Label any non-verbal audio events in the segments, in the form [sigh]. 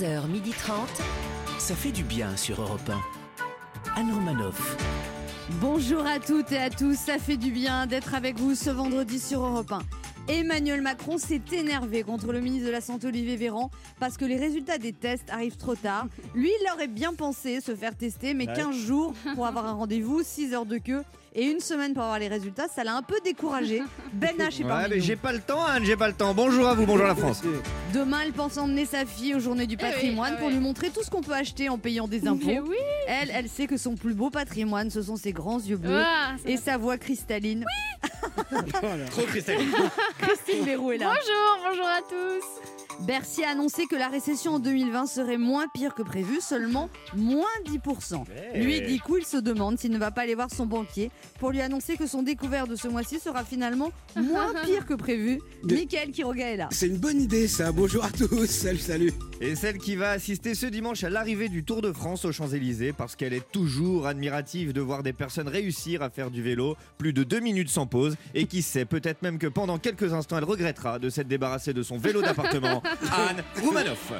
11h30. Ça fait du bien sur Europe 1. Anne Romanoff. Bonjour à toutes et à tous, ça fait du bien d'être avec vous ce vendredi sur Europe 1. Emmanuel Macron s'est énervé contre le ministre de la Santé Olivier Véran parce que les résultats des tests arrivent trop tard. Lui, il aurait bien pensé se faire tester, mais 15 jours pour avoir un rendez-vous, 6 heures de queue et une semaine pour avoir les résultats, ça l'a un peu découragé. [laughs] Ben H est Ouais, parmi mais nous. j'ai pas le temps, Anne, j'ai pas le temps. Bonjour à vous, bonjour la France. [laughs] Demain, elle pense emmener sa fille aux journées du Eh oui, patrimoine ah pour ouais. lui montrer tout ce qu'on peut acheter en payant des impôts. Oui. Elle, elle sait que son plus beau patrimoine, ce sont ses grands yeux bleus Ah, et sa voix cristalline. [laughs] Trop Christelle. Christine Béroux est là. Bonjour, bonjour à tous. Bercy a annoncé que la récession en 2020 serait moins pire que prévu, seulement moins 10%. Lui, du coup, il se demande s'il ne va pas aller voir son banquier pour lui annoncer que son découvert de ce mois-ci sera finalement moins [laughs] pire que prévu. De- Mickaël Quiroga est là. C'est une bonne idée ça. Bonjour à tous. [laughs] Salut, salut. Et celle qui va assister ce dimanche à l'arrivée du Tour de France aux Champs-Élysées parce qu'elle est toujours admirative de voir des personnes réussir à faire du vélo plus de deux minutes sans pause et qui sait peut-être même que pendant quelques instants elle regrettera de s'être débarrassée de son vélo [laughs] d'appartement. [laughs] Anne Roumanoff.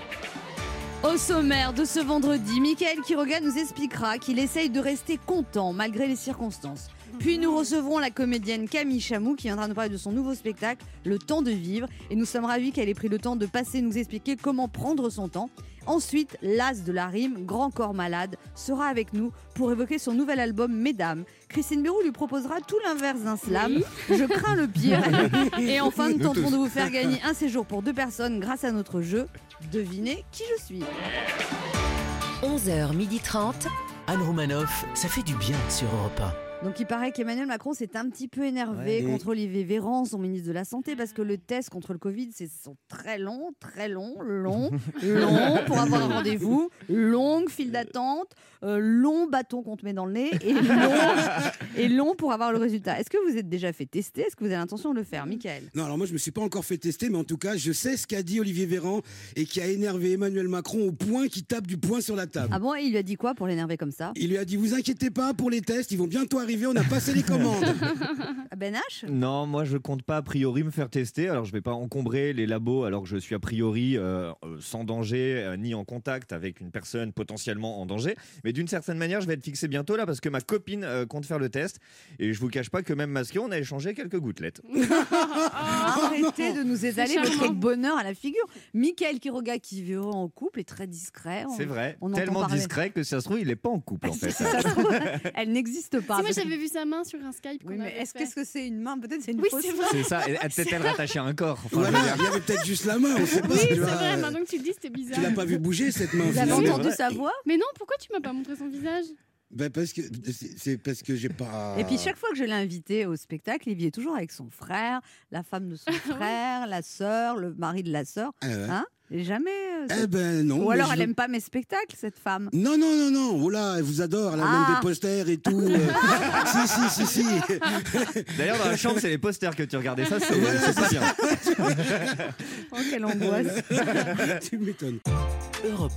Au sommaire de ce vendredi, Mickaël Quiroga nous expliquera qu'il essaye de rester content malgré les circonstances. Puis nous recevrons la comédienne Camille Chamou qui viendra nous parler de son nouveau spectacle, Le temps de vivre. Et nous sommes ravis qu'elle ait pris le temps de passer nous expliquer comment prendre son temps. Ensuite, l'as de la rime, Grand Corps Malade, sera avec nous pour évoquer son nouvel album Mesdames. Christine Bérou lui proposera tout l'inverse d'un slam. Je crains le pire. [laughs] Et enfin, nous tenterons de vous faire gagner un séjour pour deux personnes grâce à notre jeu. Devinez qui je suis. 11h30. Anne Romanoff. Ça fait du bien sur Europe Donc il paraît qu'Emmanuel Macron s'est un petit peu énervé Ouais. contre Olivier Véran, son ministre de la Santé, parce que le test contre le Covid, c'est sont très long, très long, long, [laughs] long pour avoir un rendez-vous, longue file d'attente, euh, long bâton qu'on te met dans le nez et long, et long pour avoir le résultat. Est-ce que vous êtes déjà fait tester? Est-ce que vous avez l'intention de le faire, Michael? Non, alors moi je me suis pas encore fait tester, mais en tout cas je sais ce qu'a dit Olivier Véran et qui a énervé Emmanuel Macron au point qu'il tape du poing sur la table. Ah bon, et il lui a dit quoi pour l'énerver comme ça? Il lui a dit vous inquiétez pas pour les tests, ils vont bientôt arriver, on a passé les commandes. [laughs] Ben H Non, moi je compte pas a priori me faire tester. Alors je vais pas encombrer les labos alors que je suis a priori euh, euh, sans danger euh, ni en contact avec une personne potentiellement en danger. Mais d'une certaine manière, je vais être fixé bientôt là parce que ma copine euh, compte faire le test et je vous cache pas que même masqué, on a échangé quelques gouttelettes. [laughs] Arrêtez de nous étaler votre bonheur à la figure. Michael Quiroga qui vit en couple est très discret. On- C'est vrai, on tellement discret que si ça se trouve il est pas en couple en [laughs] fait. Si ça se trouve, elle n'existe pas. Si moi j'avais vu sa main sur un Skype. Oui, mais est-ce qu'est-ce que c'est une main? Peut-être c'est une Oui, fausse c'est main. vrai. C'est ça, et peut-être elle rattachée à un corps. Enfin, voilà, il y avait peut-être juste la main, on sait pas. Oui, c'est vrai. Maintenant que tu le dis, c'était bizarre. Tu l'as pas vu bouger cette main. Vous avez entendu sa voix? Mais non, pourquoi tu m'as pas montré son visage? Ben, parce que c'est parce que j'ai pas. Et puis chaque fois que je l'ai invité au spectacle, il y est toujours avec son frère, la femme de son [laughs] frère, la sœur, le mari de la sœur. Ah ouais. Hein? Jamais. euh, Eh ben non. Ou alors je elle aime pas mes spectacles, cette femme. Non, non, non, non, oh là, elle vous adore, elle a même Ah. des posters et tout. [laughs] si, si, si, si. D'ailleurs dans la chambre c'est les posters que tu regardais ça, c'est Voilà, pas bien. [laughs] Oh, quelle angoisse. [laughs] tu m'étonnes. 1. Europe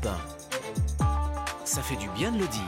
1. Ça fait du bien de le dire.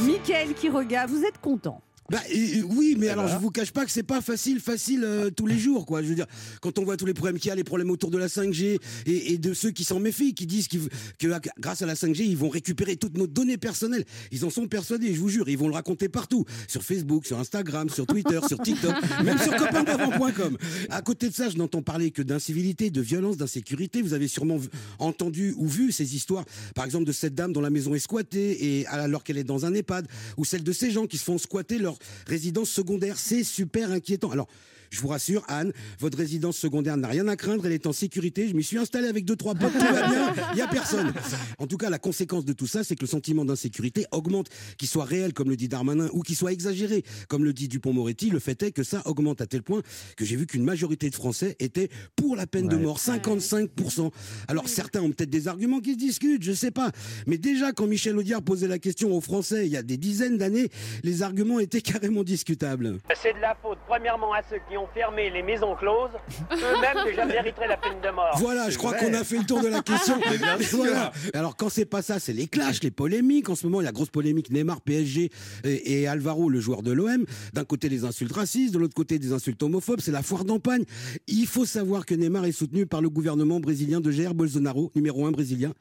Michael Quiroga, vous êtes content? Bah oui, mais alors ben. je vous cache pas que c'est pas facile, facile euh, tous les jours, quoi. Je veux dire, quand on voit tous les problèmes qu'il y a, les problèmes autour de la 5G et, et de ceux qui s'en méfient, qui disent qu'ils- que grâce à la 5G, ils vont récupérer toutes nos données personnelles. Ils en sont persuadés, je vous jure. Ils vont le raconter partout, sur Facebook, sur Instagram, sur Twitter, [laughs] sur TikTok, même sur copaindavant.com. À côté de ça, je n'entends parler que d'incivilité, de violence, d'insécurité. Vous avez sûrement entendu ou vu ces histoires, par exemple de cette dame dont la maison est squattée et alors qu'elle est dans un EHPAD, ou celle de ces gens qui se font squatter leur résidence secondaire. C'est super inquiétant. Alors, je vous rassure, Anne, votre résidence secondaire n'a rien à craindre, elle est en sécurité. Je m'y suis installé avec deux, trois potes, tout va bien, il n'y a personne. En tout cas, la conséquence de tout ça, c'est que le sentiment d'insécurité augmente, qu'il soit réel, comme le dit Darmanin, ou qu'il soit exagéré, comme le dit Dupont-Moretti. Le fait est que ça augmente à tel point que j'ai vu qu'une majorité de Français étaient pour la peine de mort, 55%. Alors certains ont peut-être des arguments qui se discutent, je sais pas. Mais déjà, quand Michel Audiard posait la question aux Français il y a des dizaines d'années, les arguments étaient [laughs] carrément discutables. C'est de la faute, premièrement, à ceux qui ont ont fermé les maisons closes, [laughs] eux-mêmes déjà mériteraient la peine de mort. Voilà, je crois qu'on a fait le tour de la question. [laughs] Mais bien sûr. Voilà. Alors quand c'est pas ça, c'est les clashs, les polémiques. En ce moment, il y a grosse polémique Neymar, PSG et, et Alvaro, le joueur de l'OM. D'un côté, des insultes racistes, de l'autre côté, des insultes homophobes. C'est la foire d'empagne. Il faut savoir que Neymar est soutenu par le gouvernement brésilien de Jair Bolsonaro, numéro un brésilien.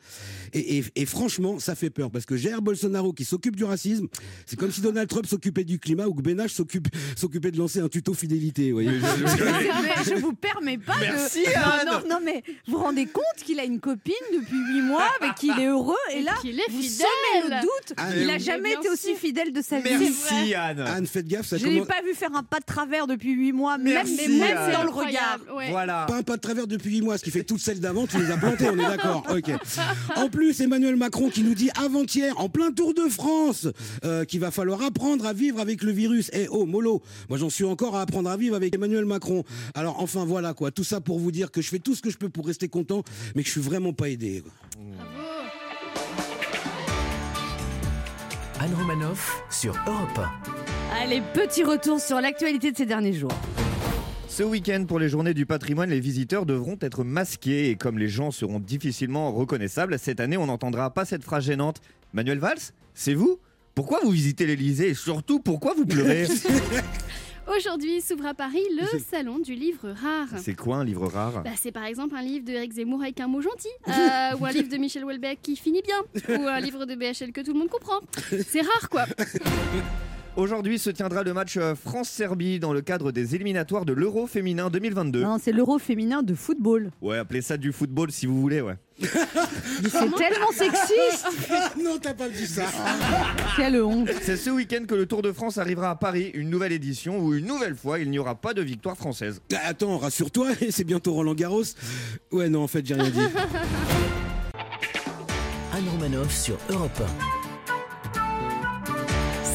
Et, et- et franchement, ça fait peur parce que Jair Bolsonaro qui s'occupe du racisme, c'est comme si Donald Trump s'occupait du climat ou que Benach s'occupait de lancer un tuto fidélité. vous voyez. [laughs] Mais je vous permets pas Merci, de. Anne. Non, non, non, mais vous vous rendez compte qu'il a une copine depuis 8 mois avec qui il est heureux et là, qu'il est vous fidèle. semez le doute. Ah, il mais a oui. jamais Mais été aussi fidèle de sa vie. Merci Anne. Anne, faites gaffe, ça Je l'ai commence. pas vu faire un pas de travers depuis 8 mois, même, Merci, même Anne. dans le Incroyable, regard. ouais. Voilà. Pas un pas de travers depuis 8 mois, ce qui fait toutes celles d'avant, tu les as plantées, on est d'accord. Ok. En plus, Emmanuel Macron qui nous dit avant-hier, en plein Tour de France, euh, qu'il va falloir apprendre à vivre avec le virus. Eh oh, mollo, moi j'en suis encore à apprendre à vivre avec Emmanuel Macron. Alors enfin voilà quoi, tout ça pour vous dire que je fais tout ce que je peux pour rester content, mais que je suis vraiment pas aidé. Anne Romanoff sur Europe Allez, petit retour sur l'actualité de ces derniers jours. Ce week-end, pour les journées du patrimoine, les visiteurs devront être masqués et comme les gens seront difficilement reconnaissables, cette année, on n'entendra pas cette phrase gênante. Manuel Valls, c'est vous? Pourquoi vous visitez l'Elysée et surtout, pourquoi vous pleurez? [laughs] Aujourd'hui s'ouvre à Paris le salon du livre rare. C'est quoi un livre rare? Bah, c'est par exemple un livre de Eric Zemmour avec un mot gentil, [laughs] euh, ou un livre de Michel Houellebecq qui finit bien, ou un livre de BHL que tout le monde comprend. C'est rare quoi. [laughs] Aujourd'hui se tiendra le match euh, France-Serbie dans le cadre des éliminatoires de l'Euro féminin 2022. Non, c'est l'euro féminin de football. Ouais, appelez ça du football si vous voulez, ouais. [laughs] Mais c'est tellement sexiste [laughs] non, t'as pas dit ça. [laughs] Quelle honte C'est ce week-end que le Tour de France arrivera à Paris, une nouvelle édition où une nouvelle fois il n'y aura pas de victoire française. Ah, Attends, rassure-toi, c'est bientôt Roland Garros. Ouais, non, en fait, j'ai rien dit. Anne Romanoff sur Europe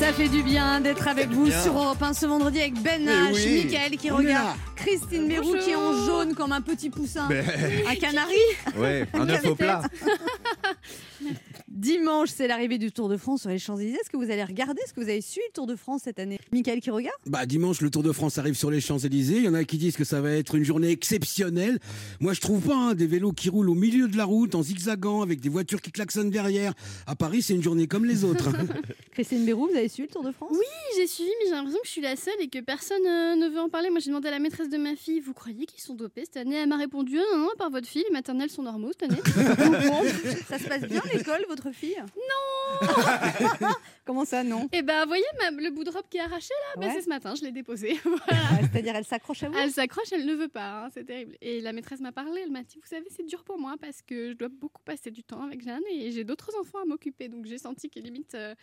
Ça fait du bien d'être avec vous bien. sur Europe 1 ce vendredi avec Ben H, oui. Mickaël qui On regarde. Christine Mérou Bonjour. qui est en jaune comme un petit poussin, Ben, un canari. ouais, un [laughs] œuf au plat. [laughs] Dimanche, c'est l'arrivée du Tour de France sur les Champs-Élysées. Est-ce que vous allez regarder? Est-ce que vous avez suivi le Tour de France cette année? Mickaël qui regarde? Bah dimanche, le Tour de France arrive sur les Champs-Élysées. Il y en a qui disent que ça va être une journée exceptionnelle. Moi, je trouve pas hein, des vélos qui roulent au milieu de la route en zigzagant avec des voitures qui klaxonnent derrière. À Paris, c'est une journée comme les autres. [laughs] Christine Mérou, vous avez suivi le Tour de France? Oui, j'ai suivi, mais j'ai l'impression que je suis la seule et que personne euh, ne veut en parler. Moi, j'ai demandé à la maîtresse de ma fille, vous croyez qu'ils sont dopés cette année Elle m'a répondu, Ah non, non, par votre fille, les maternelles sont normaux cette année. [laughs] [laughs] Ça se passe bien l'école, votre fille Non [laughs] Comment ça, non? Et ben, vous voyez ma- le bout de robe qui est arraché là Ouais. C'est ce matin, je l'ai déposé. [laughs] Ah, C'est-à-dire, elle s'accroche à vous? Elle s'accroche, elle ne veut pas, hein, c'est terrible. Et la maîtresse m'a parlé, elle m'a dit, vous savez, c'est dur pour moi parce que je dois beaucoup passer du temps avec Jeanne et j'ai d'autres enfants à m'occuper. Donc j'ai senti que limite, euh,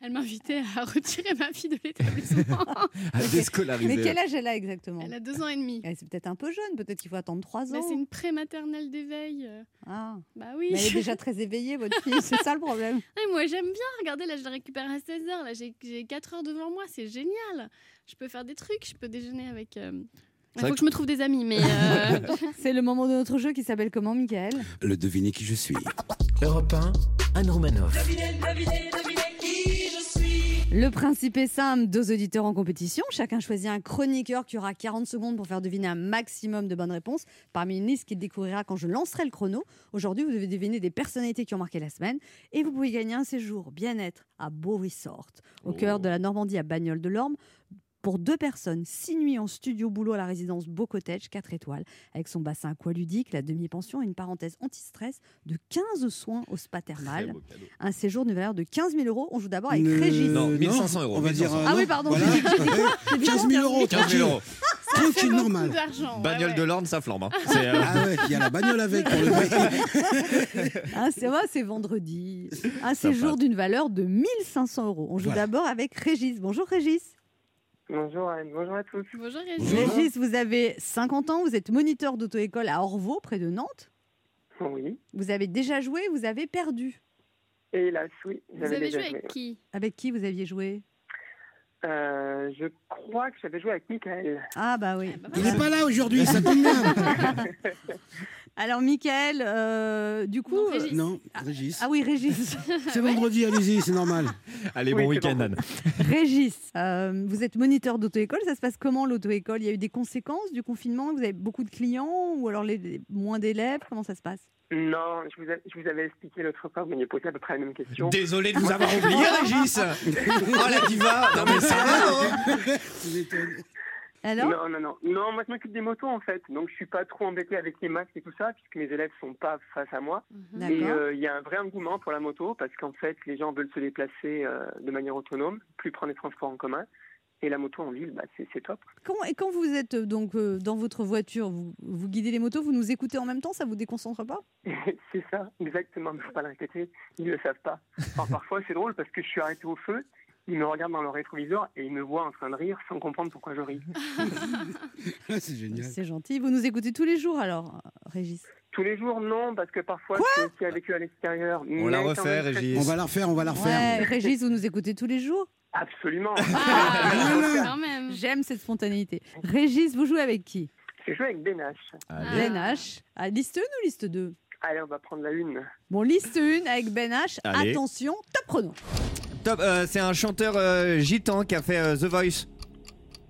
elle m'invitait à [laughs] retirer ma fille de l'établissement. [laughs] À déscolariser. Mais quel âge elle a exactement? Elle a deux ans et demi. Eh, C'est peut-être un peu jeune, peut-être qu'il faut attendre 3 Bah, ans. c'est une prématernelle d'éveil. Ah. Bah oui. Mais elle est déjà [laughs] très éveillée, votre fille, c'est ça le problème? Moi j'aime bien. Regardez, là je la récupère à 16h. Là j'ai j'ai 4 heures devant moi. C'est génial. Je peux faire des trucs. Je peux déjeuner avec. euh, Il faut que je me trouve des amis, mais euh, C'est le moment de notre jeu qui s'appelle comment, Michael? Le devinez qui je suis. Europe 1, Anne Romanoff. Le principe est simple, deux auditeurs en compétition. Chacun choisit un chroniqueur qui aura 40 secondes pour faire deviner un maximum de bonnes réponses parmi une liste qu'il découvrira quand je lancerai le chrono. Aujourd'hui, vous devez deviner des personnalités qui ont marqué la semaine et vous pouvez gagner un séjour bien-être à Beau Resort, au cœur de la Normandie à Bagnoles de l'Orme. Pour deux personnes, six nuits en studio boulot à la résidence Beau Cottage, 4 étoiles, avec son bassin aqualudique, la demi-pension et une parenthèse anti-stress de 15 soins au spa thermal. Un séjour d'une valeur de 15 000 euros. On joue d'abord avec Ne- Régis. Non, 1500 euros, On va dire. 1500. euh, Ah oui, pardon. voilà. J'ai dit- j'ai dit quoi J'ai dit 15 000 euros, 15 tranquille. 000 euros. Tranquille, normal. Bagnole ouais, de l'Orne, ça flambe. hein. Euh, Ah ouais, il y a la bagnole avec pour le. [laughs] Ah, c'est vrai, c'est vendredi. Un séjour d'une valeur de 1500 euros. On joue Voilà. d'abord avec Régis. Bonjour Régis. Bonjour Anne, bonjour à tous. Bonjour Régis. Régis, vous avez 50 ans, vous êtes moniteur d'auto-école à Orvaux, près de Nantes. Oui, Vous avez déjà joué, vous avez perdu. et hélas, oui, Vous avez déjà joué joué. avec qui? Avec qui vous aviez joué? Euh, je crois que j'avais joué avec Michael. Ah bah oui. Ah, bah Il n'est pas là aujourd'hui, ça tombe bien. [laughs] Alors, Michael, euh, du coup. Non, Régis. Non, Régis. Ah oui, Régis. [laughs] C'est vendredi, allez-y, c'est normal. Allez, Oui, bon week-end. Anne. [laughs] Régis, euh, vous êtes moniteur d'auto-école. Ça se passe comment l'auto-école? Il y a eu des conséquences du confinement? Vous avez beaucoup de clients ou alors les, les- moins d'élèves? Comment ça se passe? Non, je vous, ai- je vous avais expliqué l'autre fois, vous m'aaviez posé à peu près la même question. Désolé de vous avoir oublié, [laughs] Régis. Oh la diva. Non mais ça va, hein. Alors Non, non, non. Non, moi je m'occupe des motos en fait, donc je suis pas trop embêté avec les masques et tout ça, puisque mes élèves sont pas face à moi. Mhm. Et euh, il y a un vrai engouement pour la moto, parce qu'en fait les gens veulent se déplacer euh, de manière autonome, plus prendre les transports en commun. Et la moto en ville, bah, c'est top. Quand- et quand vous êtes euh, donc euh, dans votre voiture, vous, vous guidez les motos, vous nous écoutez en même temps, ça vous déconcentre pas? [laughs] C'est ça, exactement, mais faut pas le répéter, ils ne le savent pas. Alors, [laughs] parfois c'est drôle parce que je suis arrêté au feu, ils me regardent dans leur rétroviseur et ils me voient en train de rire sans comprendre pourquoi je ris. [laughs] C'est génial. C'est gentil. Vous nous écoutez tous les jours alors, Régis? Tous les jours, non, parce que parfois je suis aussi avec eux à l'extérieur. On la quand refait, même, Régis. On va la refaire, on va la refaire. Ouais, Régis, vous nous écoutez tous les jours? Absolument. Ah. [laughs] J'aime cette spontanéité. Régis, vous jouez avec qui? Je joue avec Ben H. Allez. Ben H. Ah, liste 1 ou liste 2 Allez, on va prendre la une. Bon, liste 1 avec Ben H. Allez. Attention, top chrono. Top, euh, c'est un chanteur euh, gitan qui a fait euh, The Voice.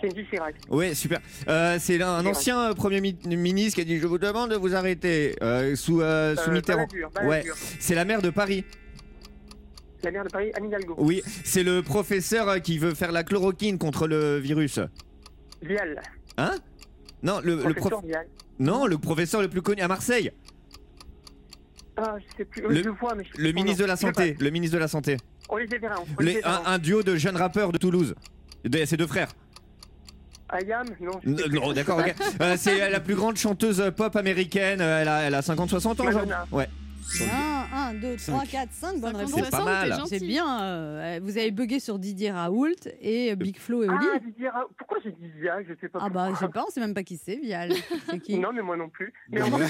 Kenji Chirac. Ouais, super. Euh, c'est un Chirac. ancien euh, premier mi- ministre qui a dit Je vous demande de vous arrêter euh, sous, euh, sous Euh, Mitterrand. Balladur, Ouais, Balladur. c'est la maire de Paris. La maire de Paris, Anne Hidalgo. Oui, c'est le professeur euh, qui veut faire la chloroquine contre le virus. Vial. Hein? Non, le, le Professeur prof... Vial. non, le professeur le plus connu à Marseille. Ah, je sais plus. Le- vois, mais je ministre de la Santé. Le ministre de la Santé. Véran. Les- Olivier un, un duo de jeunes rappeurs de Toulouse. De, ses deux frères. Ayam Non. d'accord. [laughs] Euh, c'est la plus grande chanteuse pop américaine. euh, Elle a, elle a 50-60 ans aujourd'hui. Madonna. Ouais. 1, 2, 3, 4, 5 bonnes 50, réponses. C'est pas 60, mal. C'est bien. euh, vous avez bugué sur Didier Raoult et Big Flo et Oli. Ah, Didier Ra- Pourquoi j'ai dit Vial Je sais pas Ah bah, je sais pas, on sait même pas qui c'est, Vial. [laughs] Qui Non, mais moi non plus. [laughs] Mais va- bah,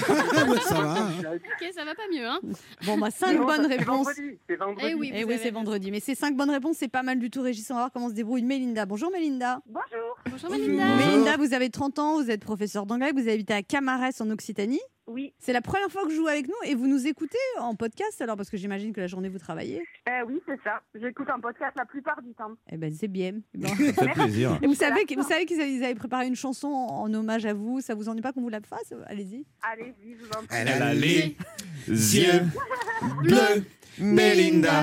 ça va. hein. Ok, ça va pas mieux, hein Bon, bah, 5 Non, bonnes réponses. C'est vendredi. Eh oui. Et Vous oui, c'est vendredi. Mais ces 5 bonnes réponses, c'est pas mal du tout, Régis. On va voir comment se débrouille Mélinda. Bonjour Mélinda. Bonjour. Bonjour. Melinda. Mélinda, vous avez 30 ans, vous êtes professeur d'anglais, vous habitez à Camarès en Occitanie. Oui, C'est la première fois que je joue avec nous et vous nous écoutez en podcast alors parce que j'imagine que la journée vous travaillez. euh, oui, c'est ça. J'écoute un podcast la plupart du temps. Eh ben c'est bien. [laughs] Bon. Ça fait plaisir. Et vous savez, que- vous savez qu'ils avaient- préparé une chanson en, en hommage à vous. Ça vous ennuie pas qu'on vous la fasse? Allez-y. Allez-y, je vous en prie. Elle a les yeux bleus. [laughs] Mélinda.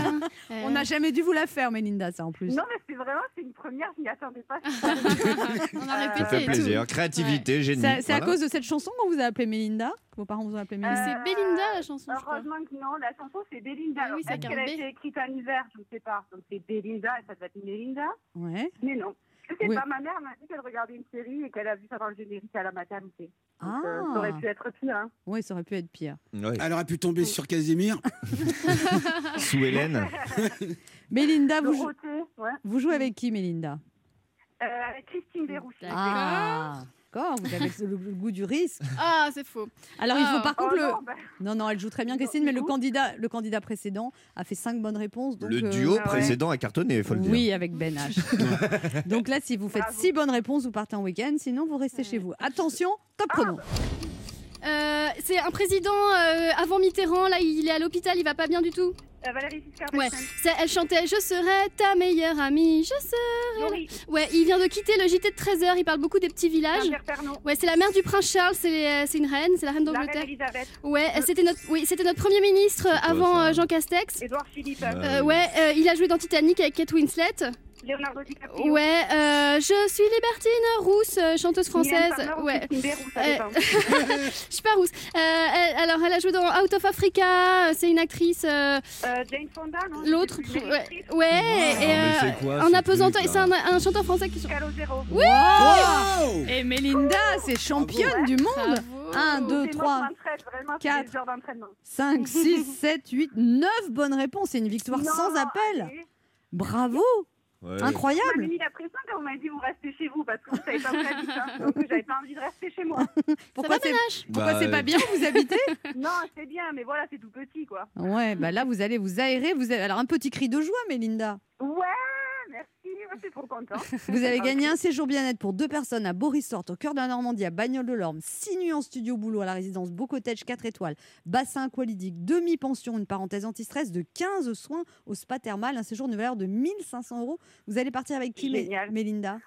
Euh, On n'a jamais dû vous la faire, Mélinda, ça en plus. Non, mais c'est vraiment, c'est une première, je m'y attendais pas. [laughs] On a Ça répété Ça fait plaisir. Créativité, génie. C'est c'est à cause de cette chanson qu'on vous a appelé Mélinda que Vos parents vous ont appelé Mélinda c'est Belinda la chanson, je crois. Heureusement que non, la chanson c'est Belinda. Ah Alors, oui, avec qu'elle un a été écrite en hiver Je ne sais pas. Donc c'est Belinda et ça doit être Melinda. Ouais. Mais non. Je sais Oui. pas, ma mère m'a dit qu'elle regardait une série et qu'elle a vu ça dans le générique à la maternité. Donc, Ah. euh, ça aurait pu être pire. Hein. Oui, ça aurait pu être pire. Ouais. Elle aurait pu tomber sur Casimir. [laughs] Sous Hélène. [laughs] Mélinda, vous, jou- Dorothée, ouais. vous jouez avec qui, Mélinda? Euh, avec Christine. D'accord. Ah, d'accord. Vous avez le, le goût du risque. [laughs] Ah, c'est faux. Alors, il faut Ah. par Oh contre le. non, bah, Non, non, elle joue très bien, Christine, mais le candidat, le candidat précédent a fait cinq bonnes réponses. Donc, Le euh, duo Ah ouais. précédent a cartonné, faut le dire. Oui, avec Ben H. [laughs] donc là, si vous faites Bravo. six bonnes réponses, vous partez en week-end. Sinon, vous restez chez vous. Attention, top chrono. Euh, c'est un président euh, avant Mitterrand, là il est à l'hôpital, il va pas bien du tout. euh, Valérie Giscard Ouais, elle chantait Je serai ta meilleure amie, je serai. Laurie, Ouais, il vient de quitter le JT de 13h, il parle beaucoup des petits villages. Jean-Pierre Pernaut. Ouais, c'est la mère du prince Charles, c'est c'est une reine, c'est la reine La reine d'Angleterre. Elisabeth. Ouais, euh, c'était notre, oui, c'était notre premier ministre euh, quoi, avant ça euh, Jean Castex. Édouard Philippe. Ouais. Euh, ouais, euh, il a joué dans Titanic avec Kate Winslet. Leonardo DiCaprio. Ouais, euh, je suis Libertine Rousse, euh, chanteuse française. Ouais. Euh. [laughs] Je suis pas rousse. Euh, elle- alors, elle a joué dans Out of Africa. C'est une actrice. euh, Euh, Jane Fonda, non L'autre. Ouais, ouais, Ah, et, mais euh, quoi, en apesantant. C'est un, un chanteur français qui chante. Calogero. Oui Oh Et Mélinda, c'est championne du monde. Bravo. 1, 2, C'est 3, moi qui m'entraîne, vraiment, c'est quatre. des heures d'entraînement. 5, 6, 7, 8, 9 bonnes réponses. C'est une victoire Non, sans appel. allez. Bravo Ouais. Incroyable m'avez mis la pression quand vous m'avez dit vous restez chez vous parce que vous savez pas où j'habite. Hein. Donc j'avais pas envie de rester chez moi. [laughs] Pourquoi c'est pourquoi Bah, c'est pas bien où vous habitez? [laughs] Non, c'est bien, mais voilà, c'est tout petit quoi. Ouais, bah là vous allez vous aérer. Vous avez... Alors un petit cri de joie, Mélinda. Ouais, je suis trop contente. [laughs] Vous avez gagné un séjour bien-être pour deux personnes à Borisort, au cœur de la Normandie, à Bagnoles-de-Lorme, 6 nuits en studio boulot à la résidence Beau Cottage 4 étoiles, bassin aqualydique, demi-pension, une parenthèse anti-stress de 15 soins au spa thermal, un séjour de valeur de 1500 euros. Vous allez partir avec qui, Génial. Mélinda?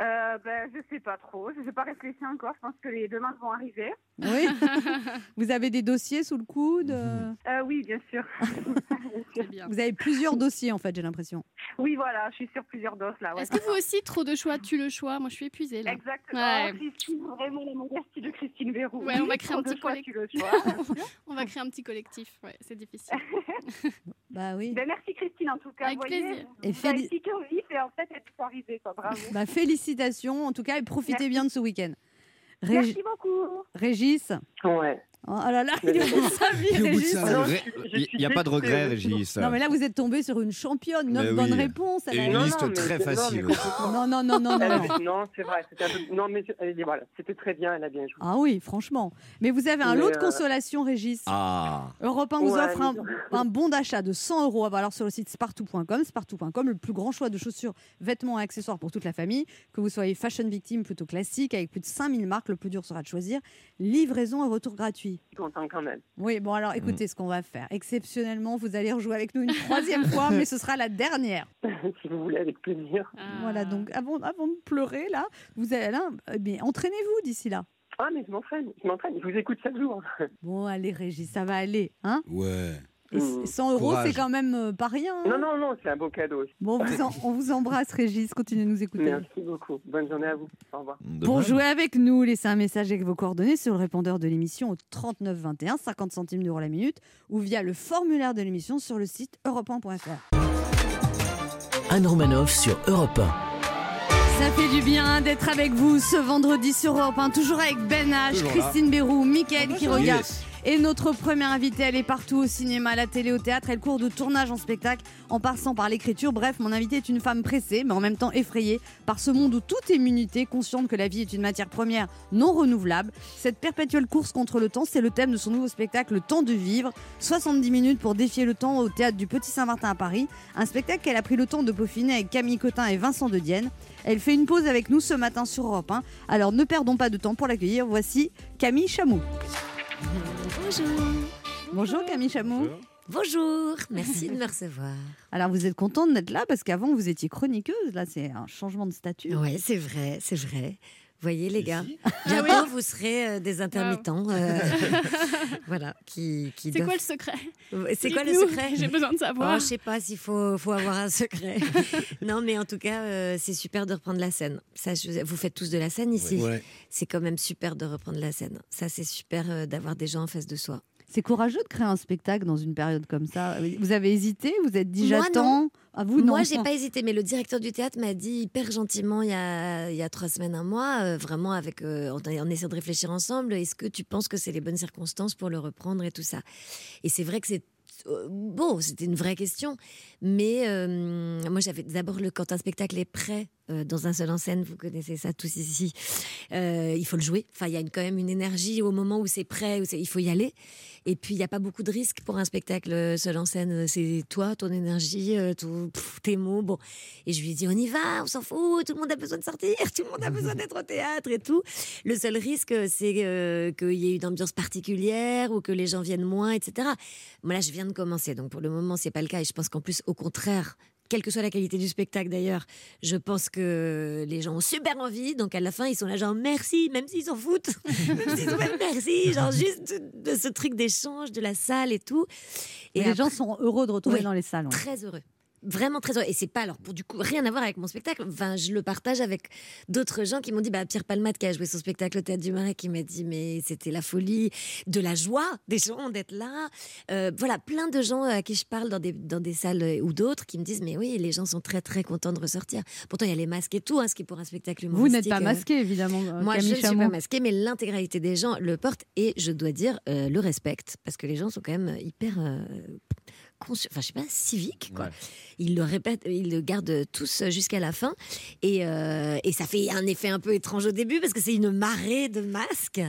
Euh, ben, je sais pas trop. Je n'ai pas réfléchi encore. Je pense que les demandes vont arriver. Oui. [laughs] Vous avez des dossiers sous le coude euh, Euh, oui, bien sûr. [laughs] Vous avez plusieurs dossiers en fait, j'ai l'impression. oui, voilà, je suis sur plusieurs doses là. ouais. Est-ce que vous aussi, trop de choix, tu le choix? Moi, je suis épuisée là. Exactement. Ouais. Christine, vraiment la modestie de Christine Verrou. Ouais, on va créer un petit choix, collect- tu le choix. [laughs] On va créer un petit collectif. Ouais, c'est difficile. Bah oui. Ben, merci Christine en tout cas. Avec Vous voyez, plaisir. vous Et féli- vif et en fait, elle est arrivée. Quoi. Bravo. Bah, félicitations en tout cas et profitez Merci. bien de ce week-end. Merci beaucoup. Régis Ouais. Oh là là, il de sa vie, Régis. Il n'y a pas de regret, Régis. Non mais là vous êtes tombé sur une championne, neuf oui. bonnes réponses. elle Et a- une Non, liste non, mais très facile. Non non non non non. Non. c'est vrai. C'était un peu... Non, mais voilà, c'était très bien. Elle a bien joué. Ah oui, franchement. Mais vous avez un Mais, lot de euh, consolation, Régis. Ah Europe 1 vous Ouais, offre un, bon d'achat de 100 euros. Alors sur le site spartou.com, spartou.com, le plus grand choix de chaussures, vêtements et accessoires pour toute la famille. Que vous soyez fashion victime plutôt classique, avec plus de 5000 marques, le plus dur sera de choisir. Livraison et retour gratuit. Je suis content quand même. Oui, bon alors Mm. écoutez ce qu'on va faire. Exceptionnellement, vous allez rejouer avec nous une troisième fois, mais ce sera la dernière. [laughs] si vous voulez, avec plaisir. Ah. Voilà, donc avant, avant de pleurer, là, vous allez là, mais entraînez-vous d'ici là. Ah, mais je m'entraîne. Je m'entraîne. Je vous écoute chaque jour. Bon, allez Régis, ça va aller. Hein? Ouais. Et c- Mm. 100 euros, Courage. c'est quand même euh, pas rien. hein. Non, non, non, c'est un beau cadeau. Bon, on vous, en- [laughs] on vous embrasse, Régis. Continuez de nous écouter. Merci beaucoup. Bonne journée à vous. Au revoir. Pour jouer avec nous, laissez un message avec vos coordonnées sur le répondeur de l'émission au 39 21, 50 centimes d'euros la minute, ou via le formulaire de l'émission sur le site europe1.fr. Anne Romanoff sur Europe 1. Ça fait du bien d'être avec vous ce vendredi sur Europe 1, toujours avec Ben H, Toujours là. Christine Bérou, Mickaël qui regarde. Yes. Et notre première invitée, elle est partout au cinéma, à la télé, au théâtre. Elle court de tournage en spectacle en passant par l'écriture. Bref, mon invitée est une femme pressée, mais en même temps effrayée par ce monde où tout est munité, consciente que la vie est une matière première non renouvelable. Cette perpétuelle course contre le temps, c'est le thème de son nouveau spectacle, Le temps de vivre. 70 minutes pour défier le temps au théâtre du Petit Saint-Martin à Paris. Un spectacle qu'elle a pris le temps de peaufiner avec Camille Cotin et Vincent de Dienne. Elle fait une pause avec nous ce matin sur Europe 1. Alors ne perdons pas de temps pour l'accueillir. Voici Camille Chamou. Bonjour. Bonjour Camille Chamou. Bonjour, [laughs] merci de me recevoir. Alors vous êtes contente d'être là parce qu'avant vous étiez chroniqueuse. Là c'est un changement de statut. Ouais, c'est vrai, c'est vrai. Voyez les gars, [laughs] Ah bientôt vous serez euh, des intermittents, euh, [laughs] [laughs] voilà, qui, qui C'est doivent- quoi le secret? C'est quoi le secret? J'ai besoin de Oh, savoir. je sais pas s'il faut, faut avoir un secret. non, mais en tout cas, euh, c'est super de reprendre la scène. Ça, je- vous faites tous de la scène ici. Ouais. C'est quand même super de reprendre la scène. Ça, c'est super euh, d'avoir des gens en face de soi. C'est courageux de créer un spectacle dans une période comme ça? Vous avez hésité? Vous êtes dit j'attends? À vous non Moi, j'ai pas hésité, mais le directeur du théâtre m'a dit hyper gentiment il y a, il y a trois semaines, un mois, euh, vraiment avec, euh, on essaie de réfléchir ensemble. Est-ce que tu penses que c'est les bonnes circonstances pour le reprendre et tout ça? Et c'est vrai que c'est euh, bon, c'était une vraie question, mais euh, moi j'avais d'abord le quand un spectacle est prêt euh, dans un seul en scène, vous connaissez ça tous ici, euh, il faut le jouer. Enfin, il y a une- quand même une énergie au moment où c'est prêt, où c'est- il faut y aller. Et puis il n'y a pas beaucoup de risques pour un spectacle seul en scène. C'est toi, ton énergie, tout- pff, tes mots. Bon, et je lui ai dit on y va, on s'en fout. Tout le monde a besoin de sortir, tout le monde a [laughs] besoin d'être au théâtre et tout. Le seul risque, c'est qu'il y ait une ambiance particulière ou que les gens viennent moins, etc. Moi là, je viens de commencer, donc pour le moment, c'est pas le cas. Et je pense qu'en plus, au contraire. Quelle que soit la qualité du spectacle d'ailleurs, je pense que les gens ont super envie. Donc à la fin, ils sont là genre merci, même s'ils s'en foutent. [laughs] même s'ils sont merci. Genre juste de, de ce truc d'échange, de la salle et tout. Et les après- gens sont heureux de retourner Oui, dans les salles. très heureux. Vraiment très heureux. Et c'est pas alors pour du coup rien à voir avec mon spectacle. Enfin, je le partage avec d'autres gens qui m'ont dit bah Pierre Palmade qui a joué son spectacle au théâtre du Marais qui m'a dit mais c'était la folie, de la joie des gens d'être là. Euh, voilà, plein de gens à qui je parle dans des dans des salles euh, ou d'autres qui me disent mais oui les gens sont très très contents de ressortir. Pourtant il y a les masques et tout, hein, ce qui est pour un spectacle Vous n'êtes pas euh, masqué évidemment. euh, moi, je ne suis pas masquée, mais l'intégralité des gens le portent et je dois dire euh, le respectent parce que les gens sont quand même hyper. euh, consci- Enfin, je sais pas, civiques, quoi. Ouais. Ils le répètent, ils le gardent tous jusqu'à la fin. Et, euh, et ça fait un effet un peu étrange au début parce que c'est une marée de masques.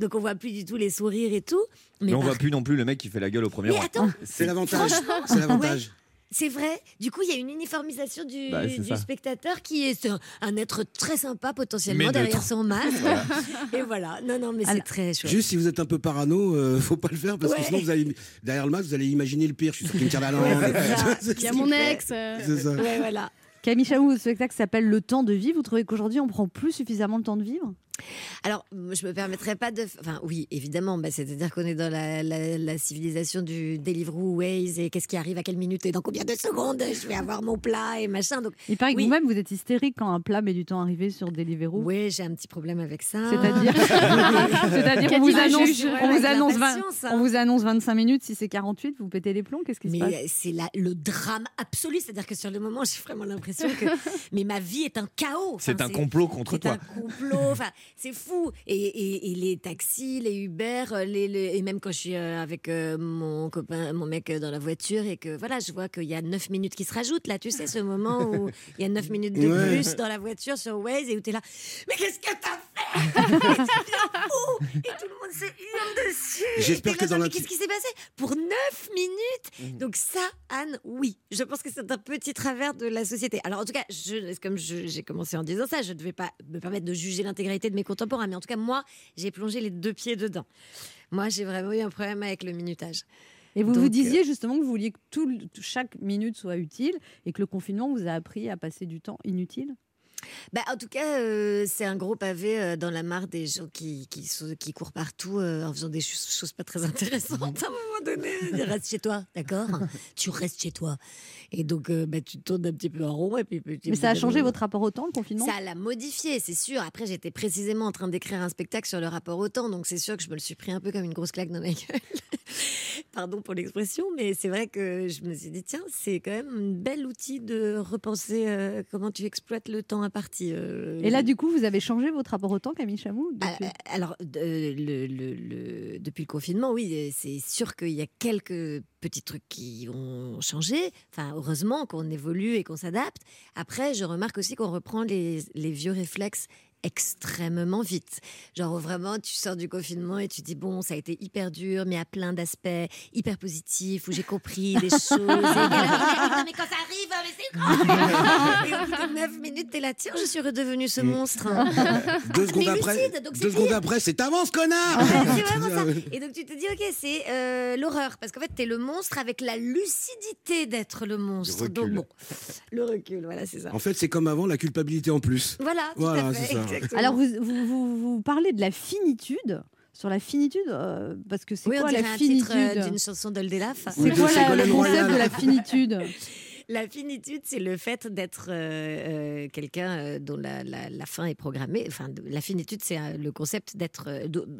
Donc on voit plus du tout les sourires et tout. Mais, Mais on par- voit plus non plus le mec qui fait la gueule au premier Mais rang. attends, C'est l'avantage. C'est l'avantage. C'est vrai. Du coup, il y a une uniformisation du, Bah, c'est du spectateur qui est un, un être très sympa potentiellement Mais derrière son masque. [laughs] Et voilà. Non, non, mais c'est Alors, très chouette. Juste si vous êtes un peu parano, euh, faut pas le faire parce Ouais. que sinon vous allez derrière le masque vous allez imaginer le pire. Je suis qu'il me tire la langue. [laughs] c'est. Il y a mon ex. euh, C'est ça. Ouais, voilà. Camille Chamou, votre spectacle s'appelle Le temps de vivre. Vous trouvez qu'aujourd'hui, on prend plus suffisamment le temps de vivre? Alors, je me permettrais pas de. Enfin, oui, évidemment. bah, C'est-à-dire qu'on est dans la, la- la civilisation du Deliveroo, Waze, et qu'est-ce qui arrive à quelle minute et dans combien de secondes je vais avoir mon plat et machin. Donc, Il paraît que vous-même, vous êtes hystérique quand un plat met du temps à arriver sur Deliveroo. oui, j'ai un petit problème avec ça. C'est-à-dire, [laughs] c'est-à-dire Qu'a on dit vous annonce, juge, on vous annonce 20, l'impatience, hein. on vous annonce 25 minutes. Si c'est 48, vous pétez les plombs. Qu'est-ce qui se passe? Mais c'est le drame absolu. C'est-à-dire que sur le moment, j'ai vraiment l'impression que [laughs] mais ma vie est un chaos. C'est un complot contre C'est toi. un complot. Enfin, c'est fou. Et, et- et les taxis, les Uber, euh, les, les- et même quand je suis euh, avec euh, mon copain, mon mec dans la voiture et que voilà, je vois qu'il y a 9 minutes qui se rajoutent là. Tu sais, ce moment où il y a 9 minutes de Ouais. plus dans la voiture sur Waze et où tu es là. Mais qu'est-ce que t'as fait Et tout le monde se hurle dessus. J'espère que dans mais la- Qu'est-ce qui s'est passé Pour 9 minutes donc ça, Anne, oui. Je pense que c'est un petit travers de la société. Alors en tout cas, je, comme j'ai commencé en disant ça, je ne devais pas me permettre de juger l'intégralité de mes contemporains. Mais en tout cas, moi, j'ai plongé les deux pieds dedans. Moi, j'ai vraiment eu un problème avec le minutage. Et vous Donc, vous disiez justement que vous vouliez que tout, chaque minute soit utile et que le confinement vous a appris à passer du temps inutile? Bah, en tout cas, euh, c'est un gros pavé euh, dans la mare des gens qui, qui, qui courent partout euh, en faisant des choses, choses pas très intéressantes à un moment donné. Ils [laughs] restent chez toi, d'accord? Tu restes chez toi. Et donc, bah, tu tournes un petit peu en rond. Et puis, petit Mais ça a changé votre rapport au temps, le confinement? Ça l'a modifié, c'est sûr. Après, j'étais précisément en train d'écrire un spectacle sur le rapport au temps, donc c'est sûr que je me le suis pris un peu comme une grosse claque dans ma [laughs] gueule. Pardon pour l'expression, mais c'est vrai que je me suis dit, tiens, c'est quand même un bel outil de repenser comment tu exploites le temps à partie. euh, Et là, du coup, vous avez changé votre rapport au temps, Camille Chamou ah, depuis- euh, alors, le- le- le- depuis le confinement, oui, euh, c'est sûr qu'il y a quelques petits trucs qui ont changé. Enfin, heureusement qu'on évolue et qu'on s'adapte. Après, je remarque aussi qu'on reprend les, les vieux réflexes extrêmement vite. Genre vraiment, tu sors du confinement et tu dis bon, ça a été hyper dur, mais à plein d'aspects hyper positifs où j'ai compris des choses. Et [laughs] non, mais quand ça arrive, mais c'est grand. [laughs] Et au bout de 9 minutes, t'es là, tiens, je suis redevenue ce monstre. Deux secondes Mais après, lucide, donc c'est deux secondes après, c'est avance connard. [laughs] c'est vraiment ça. Et donc tu te dis, ok, c'est euh, l'horreur. Parce qu'en fait, t'es le monstre avec la lucidité d'être le monstre. Le Donc recul. bon, le recul, voilà, c'est ça. En fait, c'est comme avant, la culpabilité en plus. Voilà, tout Voilà, à c'est fait. ça. Exactement. Alors, vous, vous, vous, vous parlez de la finitude. Sur la finitude, euh, parce que c'est oui, quoi la un euh, finitude d'une chanson d'Oldelaf. C'est quoi le concept de la finitude? La finitude, c'est le fait d'être euh, euh, quelqu'un euh, dont la, la- la fin est programmée. Enfin, la finitude, c'est le concept d'être.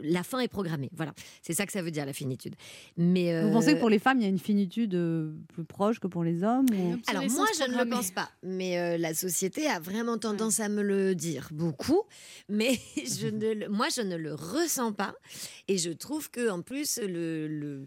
la fin est programmée. Voilà, c'est ça que ça veut dire la finitude. Mais Vous pensez que pour les femmes, il y a une finitude plus proche que pour les hommes ou- Alors moi, je ne le pense pas, mais euh, la société a vraiment tendance à me le dire beaucoup, mais [laughs] je ne, moi, je ne le ressens pas, et je trouve que en plus le, le,